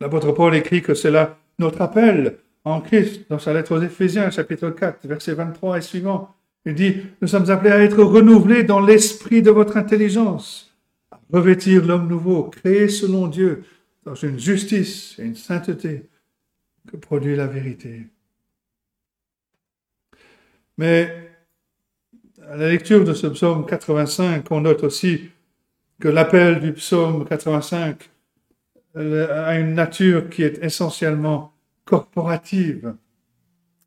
L'apôtre Paul écrit que c'est là notre appel en Christ dans sa lettre aux Éphésiens, chapitre 4, versets 23 et suivant. Il dit, nous sommes appelés à être renouvelés dans l'esprit de votre intelligence, à revêtir l'homme nouveau, créé selon Dieu, dans une justice et une sainteté que produit la vérité. Mais à la lecture de ce psaume 85, on note aussi que l'appel du psaume 85 a une nature qui est essentiellement corporative.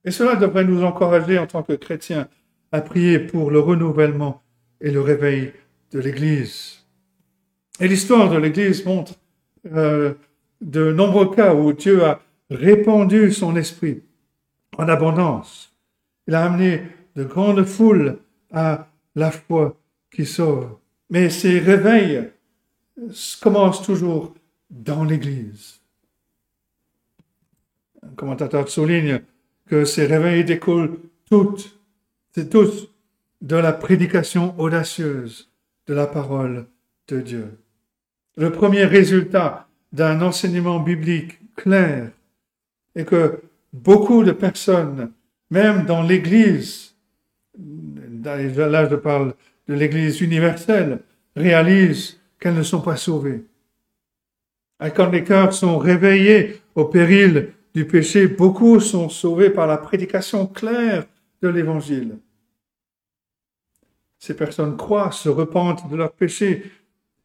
Et cela devrait nous encourager en tant que chrétiens à prier pour le renouvellement et le réveil de l'Église. Et l'histoire de l'Église montre euh, de nombreux cas où Dieu a répandu son esprit en abondance. Il a amené de grandes foules à la foi qui sauve. Mais ces réveils commencent toujours dans l'Église. Un commentateur souligne que ces réveils découlent toutes, c'est tous de la prédication audacieuse de la parole de Dieu. Le premier résultat d'un enseignement biblique clair est que beaucoup de personnes, même dans l'Église, là je parle de l'Église universelle, réalisent qu'elles ne sont pas sauvées. Et quand les cœurs sont réveillés au péril du péché, beaucoup sont sauvés par la prédication claire de l'Évangile. Ces personnes croient, se repentent de leurs péchés,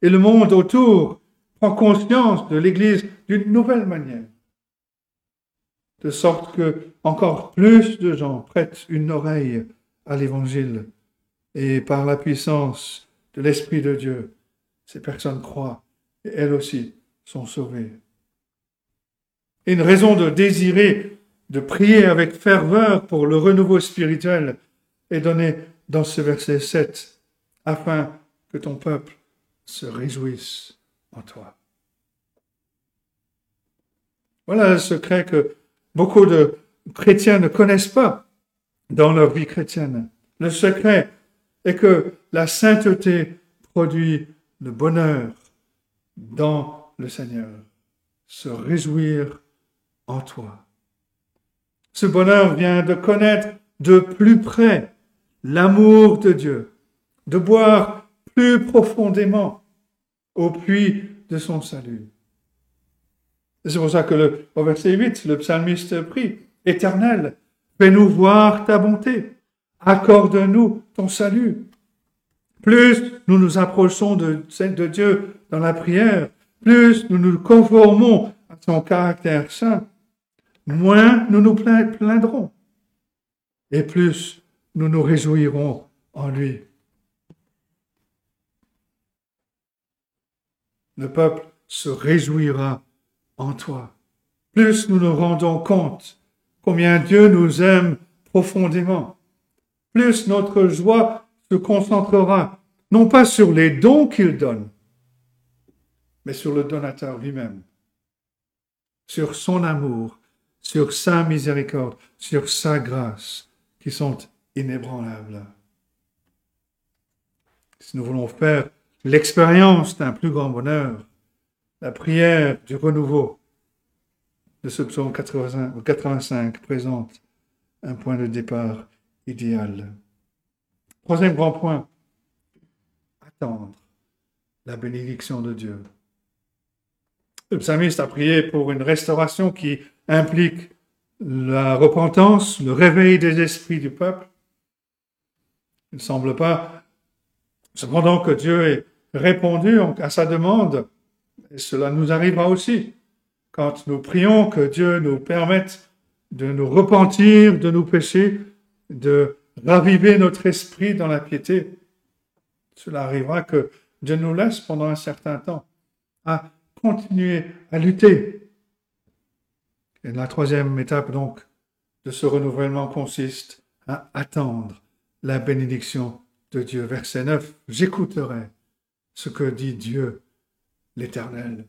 et le monde autour prend conscience de l'Église d'une nouvelle manière. de sorte que encore plus de gens prêtent une oreille à l'Évangile et par la puissance de l'Esprit de Dieu, ces personnes croient et elles aussi sont sauvées. Une raison de désirer, de prier avec ferveur pour le renouveau spirituel est donnée dans ce verset 7, afin que ton peuple se réjouisse en toi. Voilà le secret que beaucoup de chrétiens ne connaissent pas dans leur vie chrétienne. Le secret est que la sainteté produit le bonheur dans le Seigneur, se réjouir en toi. Ce bonheur vient de connaître de plus près l'amour de Dieu, de boire plus profondément au puits de son salut. C'est pour ça que au verset 8, le psalmiste prie, Éternel, fais-nous voir ta bonté, accorde-nous ton salut. Plus nous nous approchons de, de Dieu dans la prière, plus nous nous conformons à son caractère saint, moins nous nous plaindrons et plus nous nous réjouirons en lui. Le peuple se réjouira en toi. Plus nous nous rendons compte combien Dieu nous aime profondément, plus notre joie se concentrera non pas sur les dons qu'il donne, mais sur le donateur lui-même, sur son amour, sur sa miséricorde, sur sa grâce, qui sont inébranlables. Si nous voulons faire l'expérience d'un plus grand bonheur, la prière du renouveau de ce psaume 85 présente un point de départ idéal. Troisième grand point, attendre la bénédiction de Dieu. Le psalmiste a prié pour une restauration qui implique la repentance, le réveil des esprits du peuple. Il ne semble pas, cependant, que Dieu ait répondu à sa demande cela nous arrivera aussi quand nous prions que Dieu nous permette de nous repentir de nos péchés, de raviver notre esprit dans la piété. Cela arrivera que Dieu nous laisse pendant un certain temps à continuer à lutter. Et la troisième étape donc de ce renouvellement consiste à attendre la bénédiction de Dieu. Verset 9, j'écouterai ce que dit Dieu l'Éternel.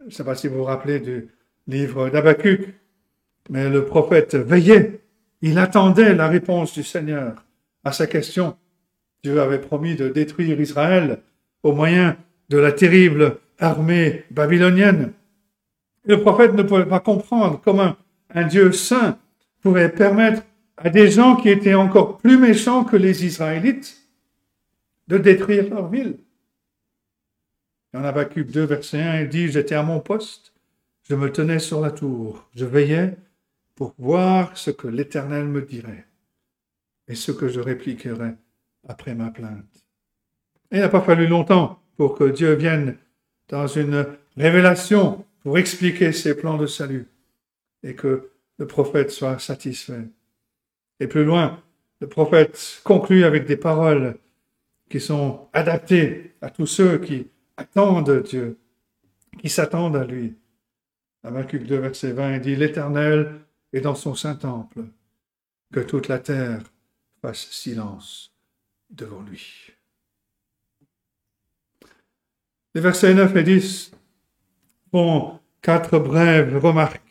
Je ne sais pas si vous vous rappelez du livre d'Abacuc, mais le prophète veillait, il attendait la réponse du Seigneur à sa question. Dieu avait promis de détruire Israël au moyen de la terrible armée babylonienne. Le prophète ne pouvait pas comprendre comment un Dieu saint pouvait permettre à des gens qui étaient encore plus méchants que les Israélites de détruire leur ville. En Habakkuk 2, verset 1, il dit, j'étais à mon poste, je me tenais sur la tour, je veillais pour voir ce que l'Éternel me dirait et ce que je répliquerais après ma plainte. il n'a pas fallu longtemps pour que Dieu vienne dans une révélation pour expliquer ses plans de salut et que le prophète soit satisfait. Et plus loin, le prophète conclut avec des paroles qui sont adaptées à tous ceux qui attendent Dieu, qui s'attendent à lui. Habakkuk 2, verset 20 dit L'Éternel est dans son saint temple, que toute la terre fasse silence devant lui. Les versets 9 et 10 font quatre brèves remarques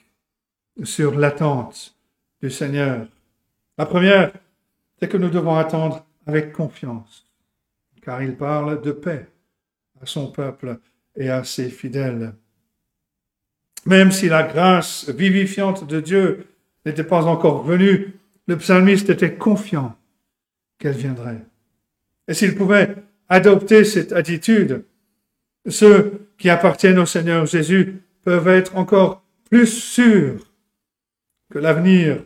sur l'attente du Seigneur. La première, c'est que nous devons attendre avec confiance, car il parle de paix à son peuple et à ses fidèles. Même si la grâce vivifiante de Dieu n'était pas encore venue, le psalmiste était confiant qu'elle viendrait. Et s'il pouvait adopter cette attitude, ceux qui appartiennent au Seigneur Jésus peuvent être encore plus sûrs que l'avenir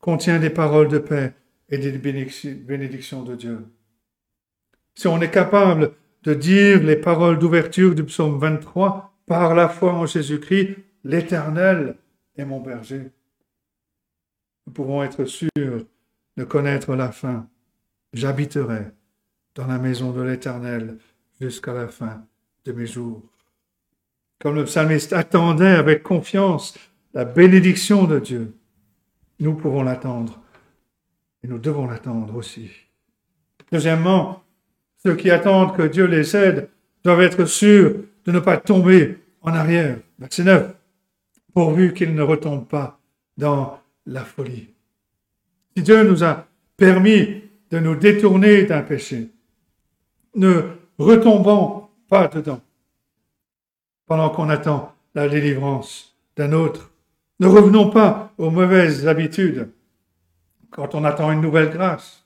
contient des paroles de paix et des bénédictions de Dieu. Si on est capable de dire les paroles d'ouverture du psaume 23 par la foi en Jésus-Christ, l'Éternel est mon berger. Nous pouvons être sûrs de connaître la fin. J'habiterai dans la maison de l'Éternel jusqu'à la fin de mes jours. Comme le psalmiste attendait avec confiance la bénédiction de Dieu, nous pouvons l'attendre et nous devons l'attendre aussi. Deuxièmement, ceux qui attendent que Dieu les aide doivent être sûrs de ne pas tomber en arrière. Verset 9. Pourvu qu'ils ne retombent pas dans la folie. Si Dieu nous a permis de nous détourner d'un péché, ne retombons pas dedans pendant qu'on attend la délivrance d'un autre. Ne revenons pas aux mauvaises habitudes quand on attend une nouvelle grâce.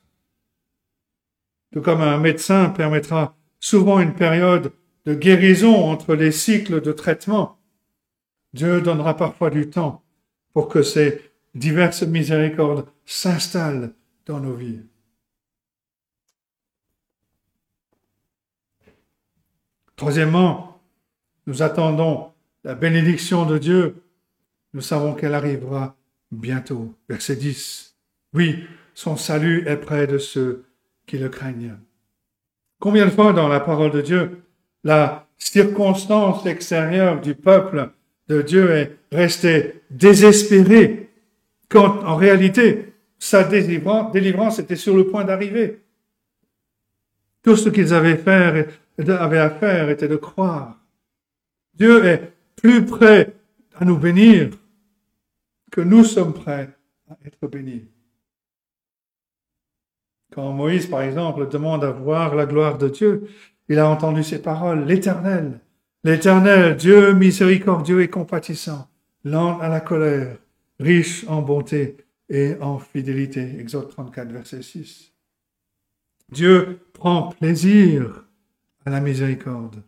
Tout comme un médecin permettra souvent une période de guérison entre les cycles de traitement, Dieu donnera parfois du temps pour que ces diverses miséricordes s'installent dans nos vies. Troisièmement, nous attendons la bénédiction de Dieu. Nous savons qu'elle arrivera bientôt. Verset 10. Oui, son salut est près de ceux qui le craignent. Combien de fois dans la parole de Dieu, la circonstance extérieure du peuple de Dieu est restée désespérée, quand en réalité, sa délivrance était sur le point d'arriver. Tout ce qu'ils avaient, avaient à faire était de croire. Dieu est plus prêt à nous bénir que nous sommes prêts à être bénis. Quand Moïse, par exemple, demande à voir la gloire de Dieu, il a entendu ces paroles, l'Éternel, l'Éternel, Dieu miséricordieux et compatissant, lent à la colère, riche en bonté et en fidélité. Exode 34, verset 6. Dieu prend plaisir à la miséricorde,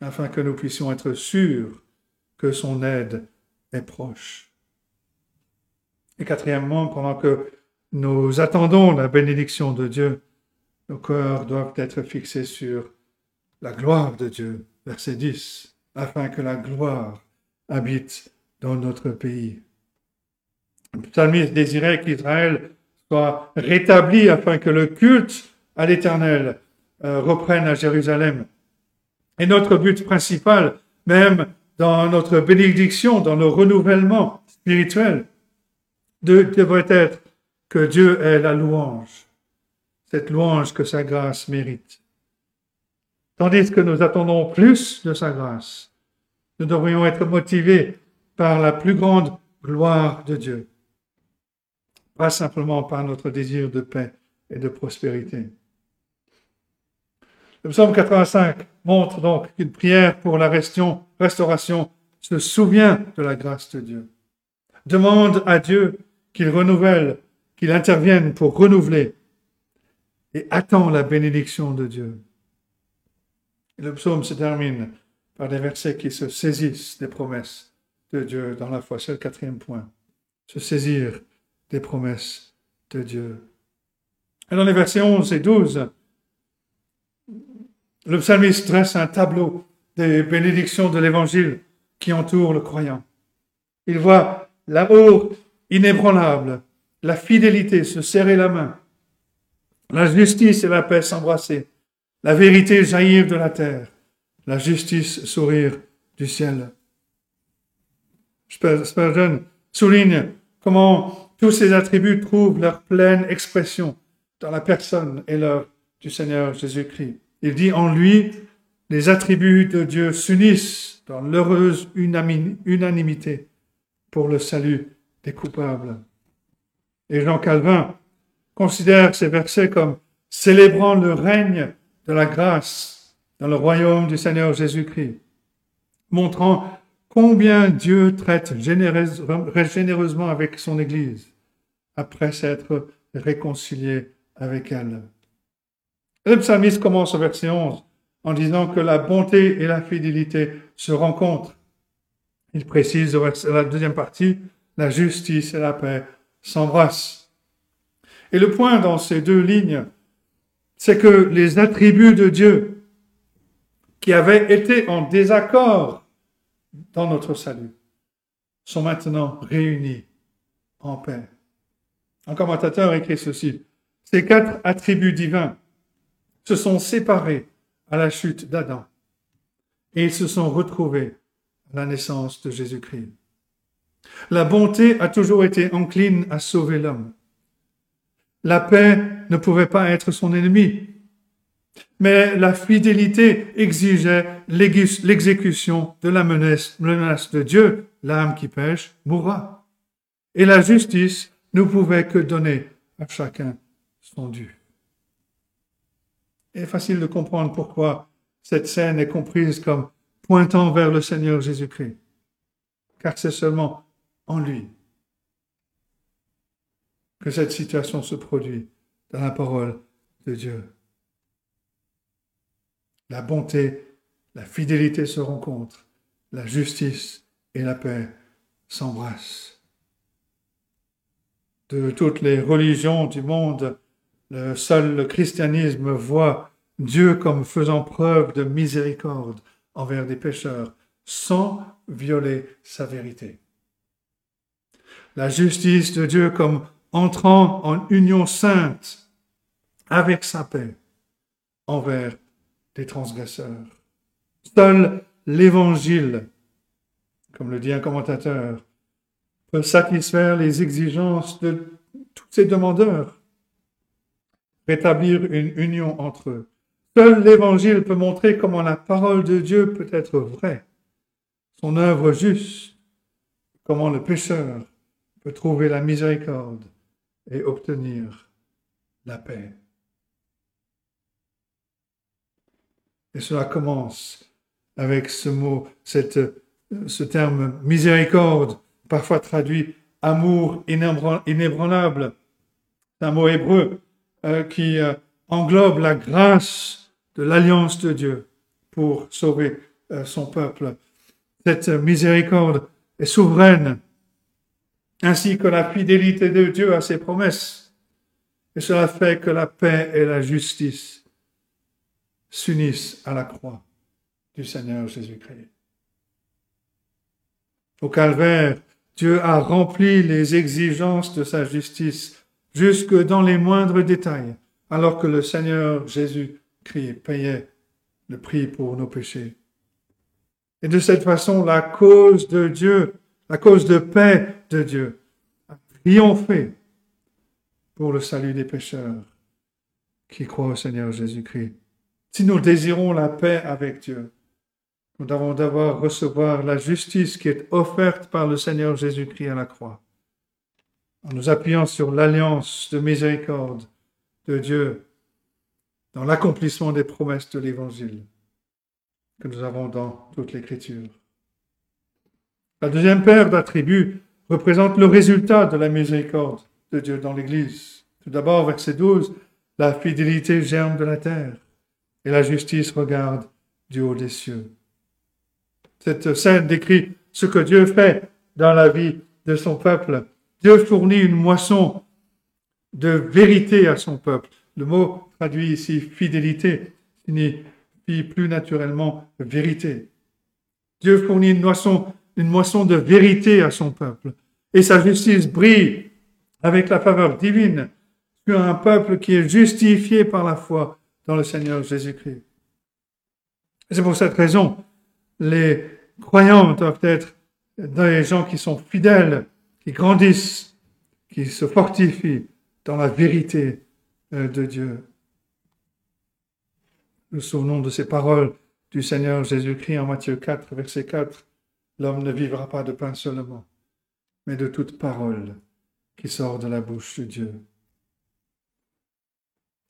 afin que nous puissions être sûrs que son aide est proche. Et quatrièmement, pendant que nous attendons la bénédiction de Dieu. Nos cœurs doivent être fixés sur la gloire de Dieu, verset 10, afin que la gloire habite dans notre pays. Le désirait qu'Israël soit rétabli afin que le culte à l'Éternel euh, reprenne à Jérusalem. Et notre but principal, même dans notre bénédiction, dans le renouvellement spirituel, devrait être que Dieu est la louange, cette louange que sa grâce mérite. Tandis que nous attendons plus de sa grâce, nous devrions être motivés par la plus grande gloire de Dieu, pas simplement par notre désir de paix et de prospérité. Le psaume 85 montre donc qu'une prière pour la restauration se souvient de la grâce de Dieu, demande à Dieu qu'il renouvelle qu'il intervienne pour renouveler et attend la bénédiction de Dieu. Le psaume se termine par des versets qui se saisissent des promesses de Dieu dans la foi. C'est le quatrième point. Se saisir des promesses de Dieu. Et dans les versets 11 et 12, le psalmiste dresse un tableau des bénédictions de l'évangile qui entourent le croyant. Il voit l'amour inébranlable la fidélité, se serrer la main, la justice et la paix s'embrasser, la vérité jaillir de la terre, la justice sourire du ciel. Spurgeon souligne comment tous ces attributs trouvent leur pleine expression dans la personne et l'œuvre du Seigneur Jésus-Christ. Il dit en lui, les attributs de Dieu s'unissent dans l'heureuse unanimité pour le salut des coupables. Et Jean Calvin considère ces versets comme célébrant le règne de la grâce dans le royaume du Seigneur Jésus-Christ, montrant combien Dieu traite généreusement avec son Église après s'être réconcilié avec elle. Le psalmiste commence au verset 11 en disant que la bonté et la fidélité se rencontrent. Il précise dans la deuxième partie, la justice et la paix s'embrassent. Et le point dans ces deux lignes, c'est que les attributs de Dieu qui avaient été en désaccord dans notre salut sont maintenant réunis en paix. Un commentateur écrit ceci. Ces quatre attributs divins se sont séparés à la chute d'Adam et ils se sont retrouvés à la naissance de Jésus-Christ. La bonté a toujours été encline à sauver l'homme. La paix ne pouvait pas être son ennemi, mais la fidélité exigeait l'exécution de la menace, de Dieu. L'âme qui pêche mourra. Et la justice ne pouvait que donner à chacun son dû. Il est facile de comprendre pourquoi cette scène est comprise comme pointant vers le Seigneur Jésus-Christ, car c'est seulement en lui que cette situation se produit dans la parole de Dieu. La bonté, la fidélité se rencontrent, la justice et la paix s'embrassent. De toutes les religions du monde, le seul christianisme voit Dieu comme faisant preuve de miséricorde envers des pécheurs sans violer sa vérité. La justice de Dieu comme entrant en union sainte avec sa paix envers des transgresseurs. Seul l'évangile, comme le dit un commentateur, peut satisfaire les exigences de tous ces demandeurs, rétablir une union entre eux. Seul l'évangile peut montrer comment la parole de Dieu peut être vraie, son œuvre juste, comment le pécheur peut trouver la miséricorde et obtenir la paix. Et cela commence avec ce mot, cette, ce terme miséricorde, parfois traduit amour inébranlable. C'est un mot hébreu euh, qui euh, englobe la grâce de l'alliance de Dieu pour sauver euh, son peuple. Cette miséricorde est souveraine, ainsi que la fidélité de Dieu à ses promesses. Et cela fait que la paix et la justice s'unissent à la croix du Seigneur Jésus-Christ. Au calvaire, Dieu a rempli les exigences de sa justice jusque dans les moindres détails, alors que le Seigneur Jésus-Christ payait le prix pour nos péchés. Et de cette façon, la cause de Dieu, la cause de paix de Dieu, a triomphé pour le salut des pécheurs qui croient au Seigneur Jésus-Christ. Si nous désirons la paix avec Dieu, nous devons d'abord recevoir la justice qui est offerte par le Seigneur Jésus-Christ à la croix, en nous appuyant sur l'alliance de miséricorde de Dieu dans l'accomplissement des promesses de l'Évangile que nous avons dans toute l'Écriture. La deuxième paire d'attributs représente le résultat de la miséricorde de Dieu dans l'Église. Tout d'abord, verset 12, la fidélité germe de la terre et la justice regarde du haut des cieux. Cette scène décrit ce que Dieu fait dans la vie de son peuple. Dieu fournit une moisson de vérité à son peuple. Le mot traduit ici fidélité signifie plus naturellement vérité. Dieu fournit une moisson, une moisson de vérité à son peuple. Et sa justice brille avec la faveur divine sur un peuple qui est justifié par la foi dans le Seigneur Jésus-Christ. C'est pour cette raison, les croyants doivent être des gens qui sont fidèles, qui grandissent, qui se fortifient dans la vérité euh, de Dieu. Nous souvenons de ces paroles du Seigneur Jésus-Christ en Matthieu 4, verset 4. L'homme ne vivra pas de pain seulement, mais de toute parole qui sort de la bouche de Dieu.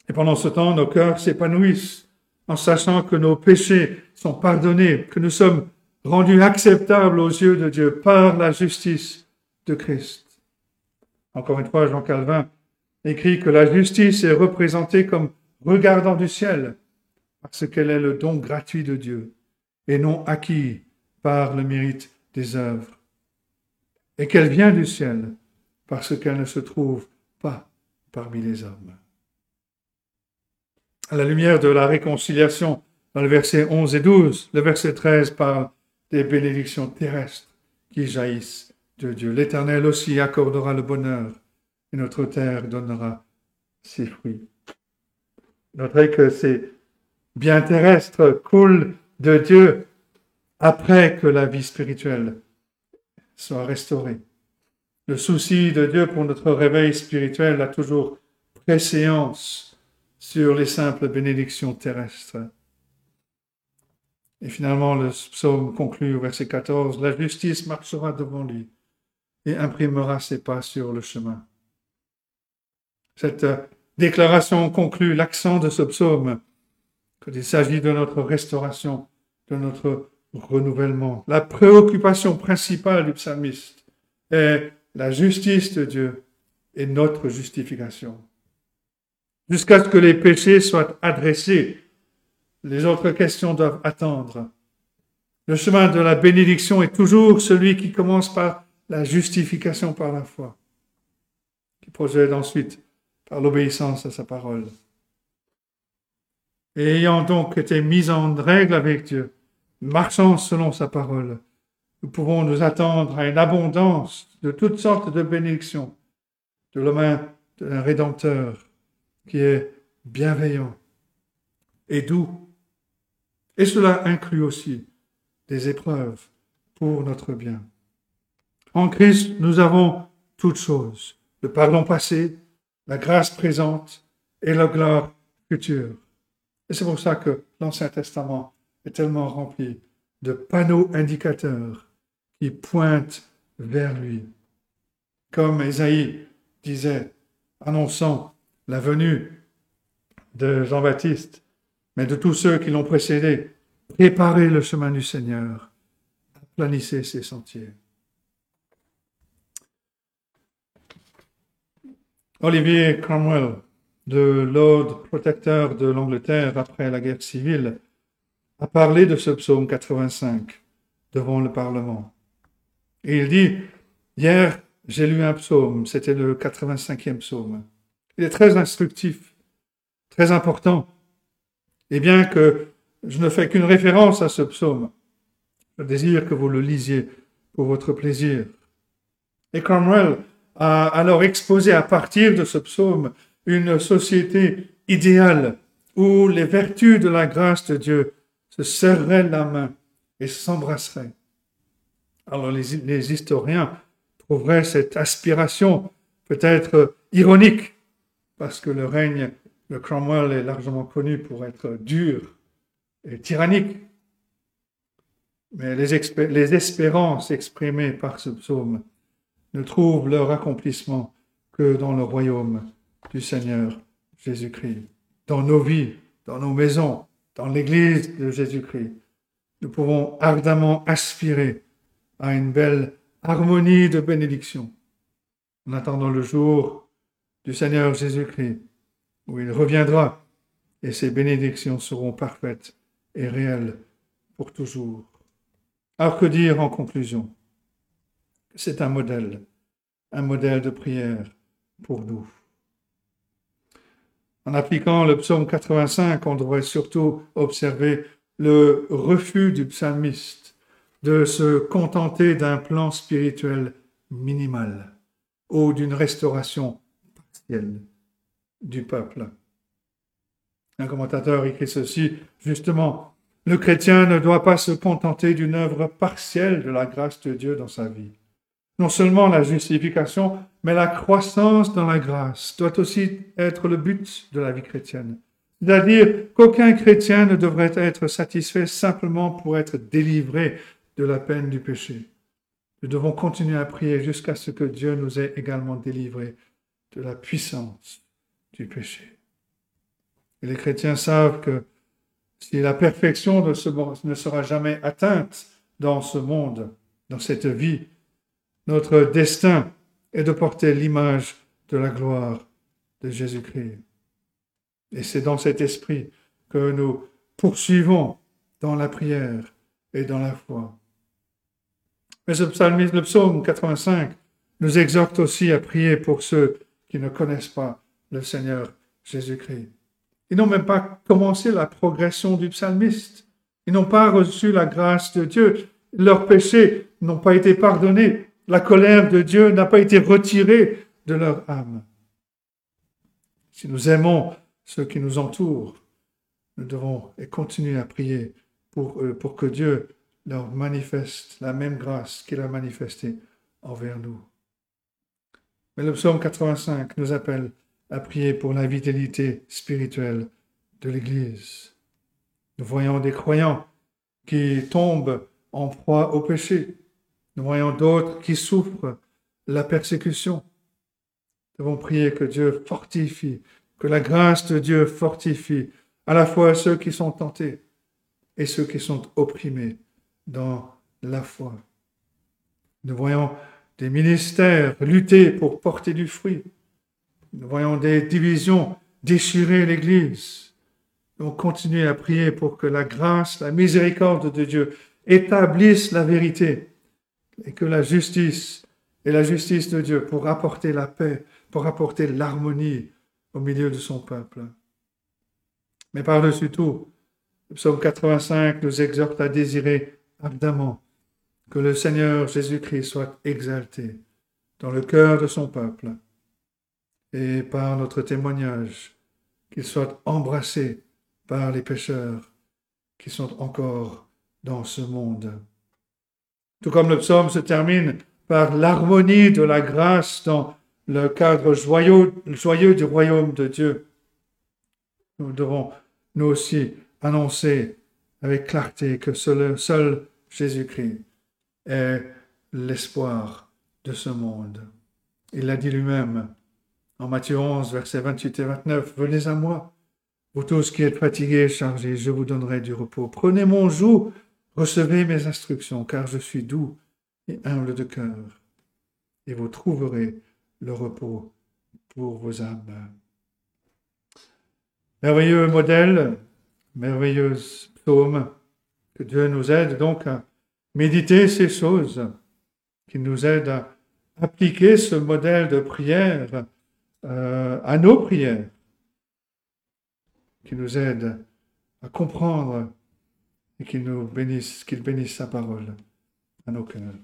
Et pendant ce temps, nos cœurs s'épanouissent en sachant que nos péchés sont pardonnés, que nous sommes rendus acceptables aux yeux de Dieu par la justice de Christ. Encore une fois, Jean Calvin écrit que la justice est représentée comme regardant du ciel, parce qu'elle est le don gratuit de Dieu et non acquis par le mérite des œuvres, et qu'elle vient du ciel parce qu'elle ne se trouve pas parmi les hommes à la lumière de la réconciliation dans le verset 11 et 12. Le verset 13 parle des bénédictions terrestres qui jaillissent de Dieu. L'Éternel aussi accordera le bonheur et notre terre donnera ses fruits. Notez que ces biens terrestres coulent de Dieu après que la vie spirituelle soit restaurée. Le souci de Dieu pour notre réveil spirituel a toujours préséance sur les simples bénédictions terrestres. Et finalement, le psaume conclut au verset 14, La justice marchera devant lui et imprimera ses pas sur le chemin. Cette déclaration conclut l'accent de ce psaume, qu'il s'agit de notre restauration, de notre renouvellement. La préoccupation principale du psalmiste est la justice de Dieu et notre justification. Jusqu'à ce que les péchés soient adressés, les autres questions doivent attendre. Le chemin de la bénédiction est toujours celui qui commence par la justification par la foi, qui procède ensuite par l'obéissance à sa parole. Ayant donc été mis en règle avec Dieu, marchant selon sa parole, nous pouvons nous attendre à une abondance de toutes sortes de bénédictions de la main d'un Rédempteur qui est bienveillant et doux. Et cela inclut aussi des épreuves pour notre bien. En Christ, nous avons toutes choses, le pardon passé, la grâce présente et la gloire future. Et c'est pour ça que l'Ancien Testament est tellement rempli de panneaux indicateurs qui pointent vers lui. Comme Esaïe disait, annonçant la venue de Jean-Baptiste, mais de tous ceux qui l'ont précédé, préparez le chemin du Seigneur, planissez ses sentiers. Olivier Cromwell, de Lord protecteur de l'Angleterre après la guerre civile, a parlé de ce psaume 85 devant le Parlement. Et il dit, hier, j'ai lu un psaume, c'était le 85e psaume. Il est très instructif, très important. Et bien que je ne fais qu'une référence à ce psaume, je désire que vous le lisiez pour votre plaisir. Et Cromwell a alors exposé à partir de ce psaume une société idéale où les vertus de la grâce de Dieu se serreraient la main et s'embrasseraient. Alors les, historiens trouveraient cette aspiration peut-être ironique, parce que le règne de Cromwell est largement connu pour être dur et tyrannique. Mais les, les espérances exprimées par ce psaume ne trouvent leur accomplissement que dans le royaume du Seigneur Jésus-Christ. Dans nos vies, dans nos maisons, dans l'Église de Jésus-Christ, nous pouvons ardemment aspirer à une belle harmonie de bénédiction en attendant le jour du Seigneur Jésus-Christ où il reviendra et ses bénédictions seront parfaites et réelles pour toujours. Alors que dire en conclusion? C'est un modèle, un modèle de prière pour nous. En appliquant le psaume 85, on devrait surtout observer le refus du psalmiste de se contenter d'un plan spirituel minimal ou d'une restauration partielle du peuple. Un commentateur écrit ceci, justement, le chrétien ne doit pas se contenter d'une œuvre partielle de la grâce de Dieu dans sa vie non seulement la justification, mais la croissance dans la grâce doit aussi être le but de la vie chrétienne. C'est-à-dire qu'aucun chrétien ne devrait être satisfait simplement pour être délivré de la peine du péché. Nous devons continuer à prier jusqu'à ce que Dieu nous ait également délivrés de la puissance du péché. Et les chrétiens savent que si la perfection ne sera jamais atteinte dans ce monde, dans cette vie, notre destin est de porter l'image de la gloire de Jésus-Christ. Et c'est dans cet esprit que nous poursuivons dans la prière et dans la foi. Mais le psaume 85 nous exhorte aussi à prier pour ceux qui ne connaissent pas le Seigneur Jésus-Christ. Ils n'ont même pas commencé la progression du psalmiste. Ils n'ont pas reçu la grâce de Dieu. Leurs péchés n'ont pas été pardonnés la colère de Dieu n'a pas été retirée de leur âme. Si nous aimons ceux qui nous entourent, nous devons continuer à prier pour pour que Dieu leur manifeste la même grâce qu'il a manifestée envers nous. Mais le psaume 85 nous appelle à prier pour la vitalité spirituelle de l'Église. Nous voyons des croyants qui tombent en proie au péché. Nous voyons d'autres qui souffrent la persécution. Nous devons prier que Dieu fortifie, que la grâce de Dieu fortifie à la fois ceux qui sont tentés et ceux qui sont opprimés dans la foi. Nous voyons des ministères lutter pour porter du fruit. Nous voyons des divisions déchirer l'Église. Nous continuons à prier pour que la grâce, la miséricorde de Dieu établisse la vérité et que la justice et la justice de Dieu pour apporter la paix, pour apporter l'harmonie au milieu de son peuple. Mais par-dessus tout, le psaume 85 nous exhorte à désirer ardemment que le Seigneur Jésus-Christ soit exalté dans le cœur de son peuple et par notre témoignage, qu'il soit embrassé par les pécheurs qui sont encore dans ce monde. Tout comme le psaume se termine par l'harmonie de la grâce dans le cadre joyeux, du royaume de Dieu, nous devons nous aussi annoncer avec clarté que seul, seul Jésus-Christ est l'espoir de ce monde. Il l'a dit lui-même en Matthieu 11, versets 28 et 29, Venez à moi, vous tous qui êtes fatigués et chargés, je vous donnerai du repos. Prenez mon joug, recevez mes instructions, car je suis doux et humble de cœur, et vous trouverez le repos pour vos âmes. Merveilleux modèle, merveilleux psaume, que Dieu nous aide donc à méditer ces choses, qui nous aident à appliquer ce modèle de prière euh, à nos prières, qui nous aident à comprendre et qu'il nous bénisse, qu'il bénisse sa parole à nos cœurs.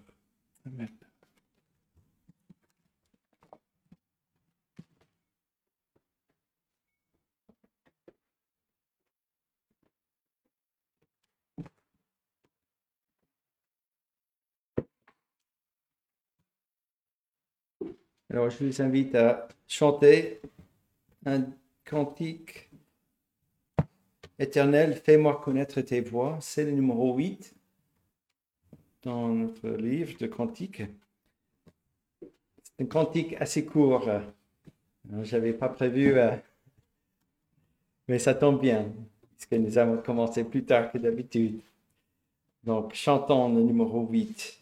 Alors, je vous invite à chanter un cantique éternel, fais-moi connaître tes voix. C'est le numéro 8 dans notre livre de cantiques. C'est un cantique assez court. Je n'avais pas prévu, euh, mais ça tombe bien, puisque nous avons commencé plus tard que d'habitude. Donc, chantons le numéro 8.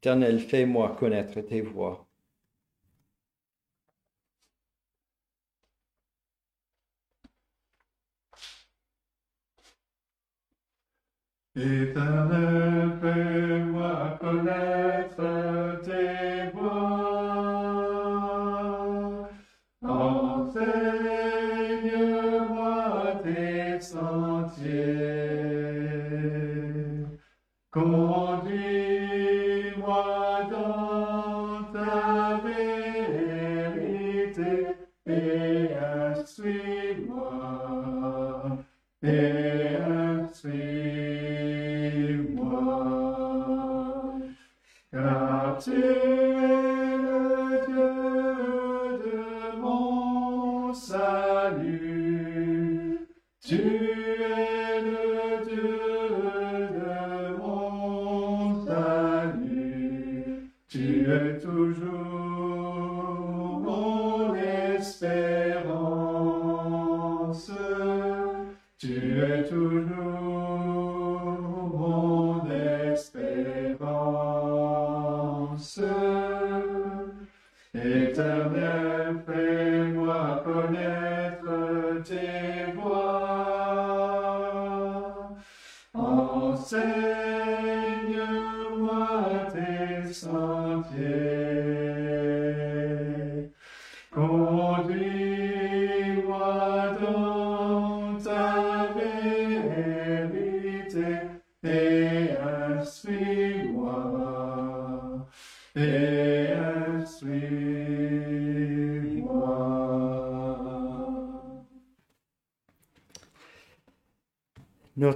Éternel, fais-moi connaître tes voix. Éternel, fais-moi connaître tes voies. Enseigne-moi tes sentiers.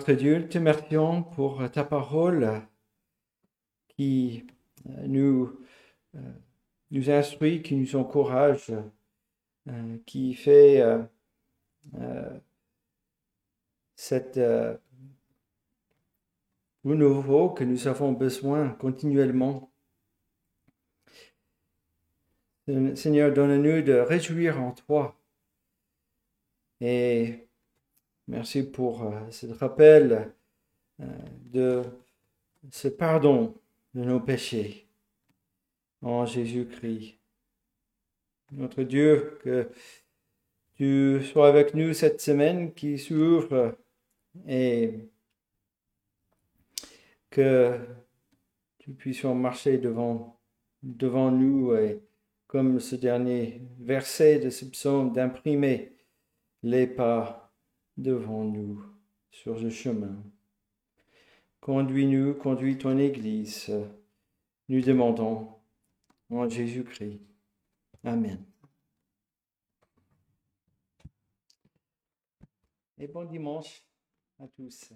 Notre Dieu, te remercions pour ta parole qui euh, nous, euh, nous instruit, qui nous encourage, euh, qui fait cette renouveau que nous avons besoin continuellement. Seigneur, donne-nous de réjouir en toi. Et merci pour euh, ce rappel euh, de ce pardon de nos péchés en Jésus-Christ. Notre Dieu, que tu sois avec nous cette semaine qui s'ouvre et que tu puisses marcher devant, devant nous et comme ce dernier verset de ce psaume d'imprimer les pas devant nous sur ce chemin. Conduis-nous, conduis ton Église. Nous demandons en Jésus-Christ. Amen. Et bon dimanche à tous.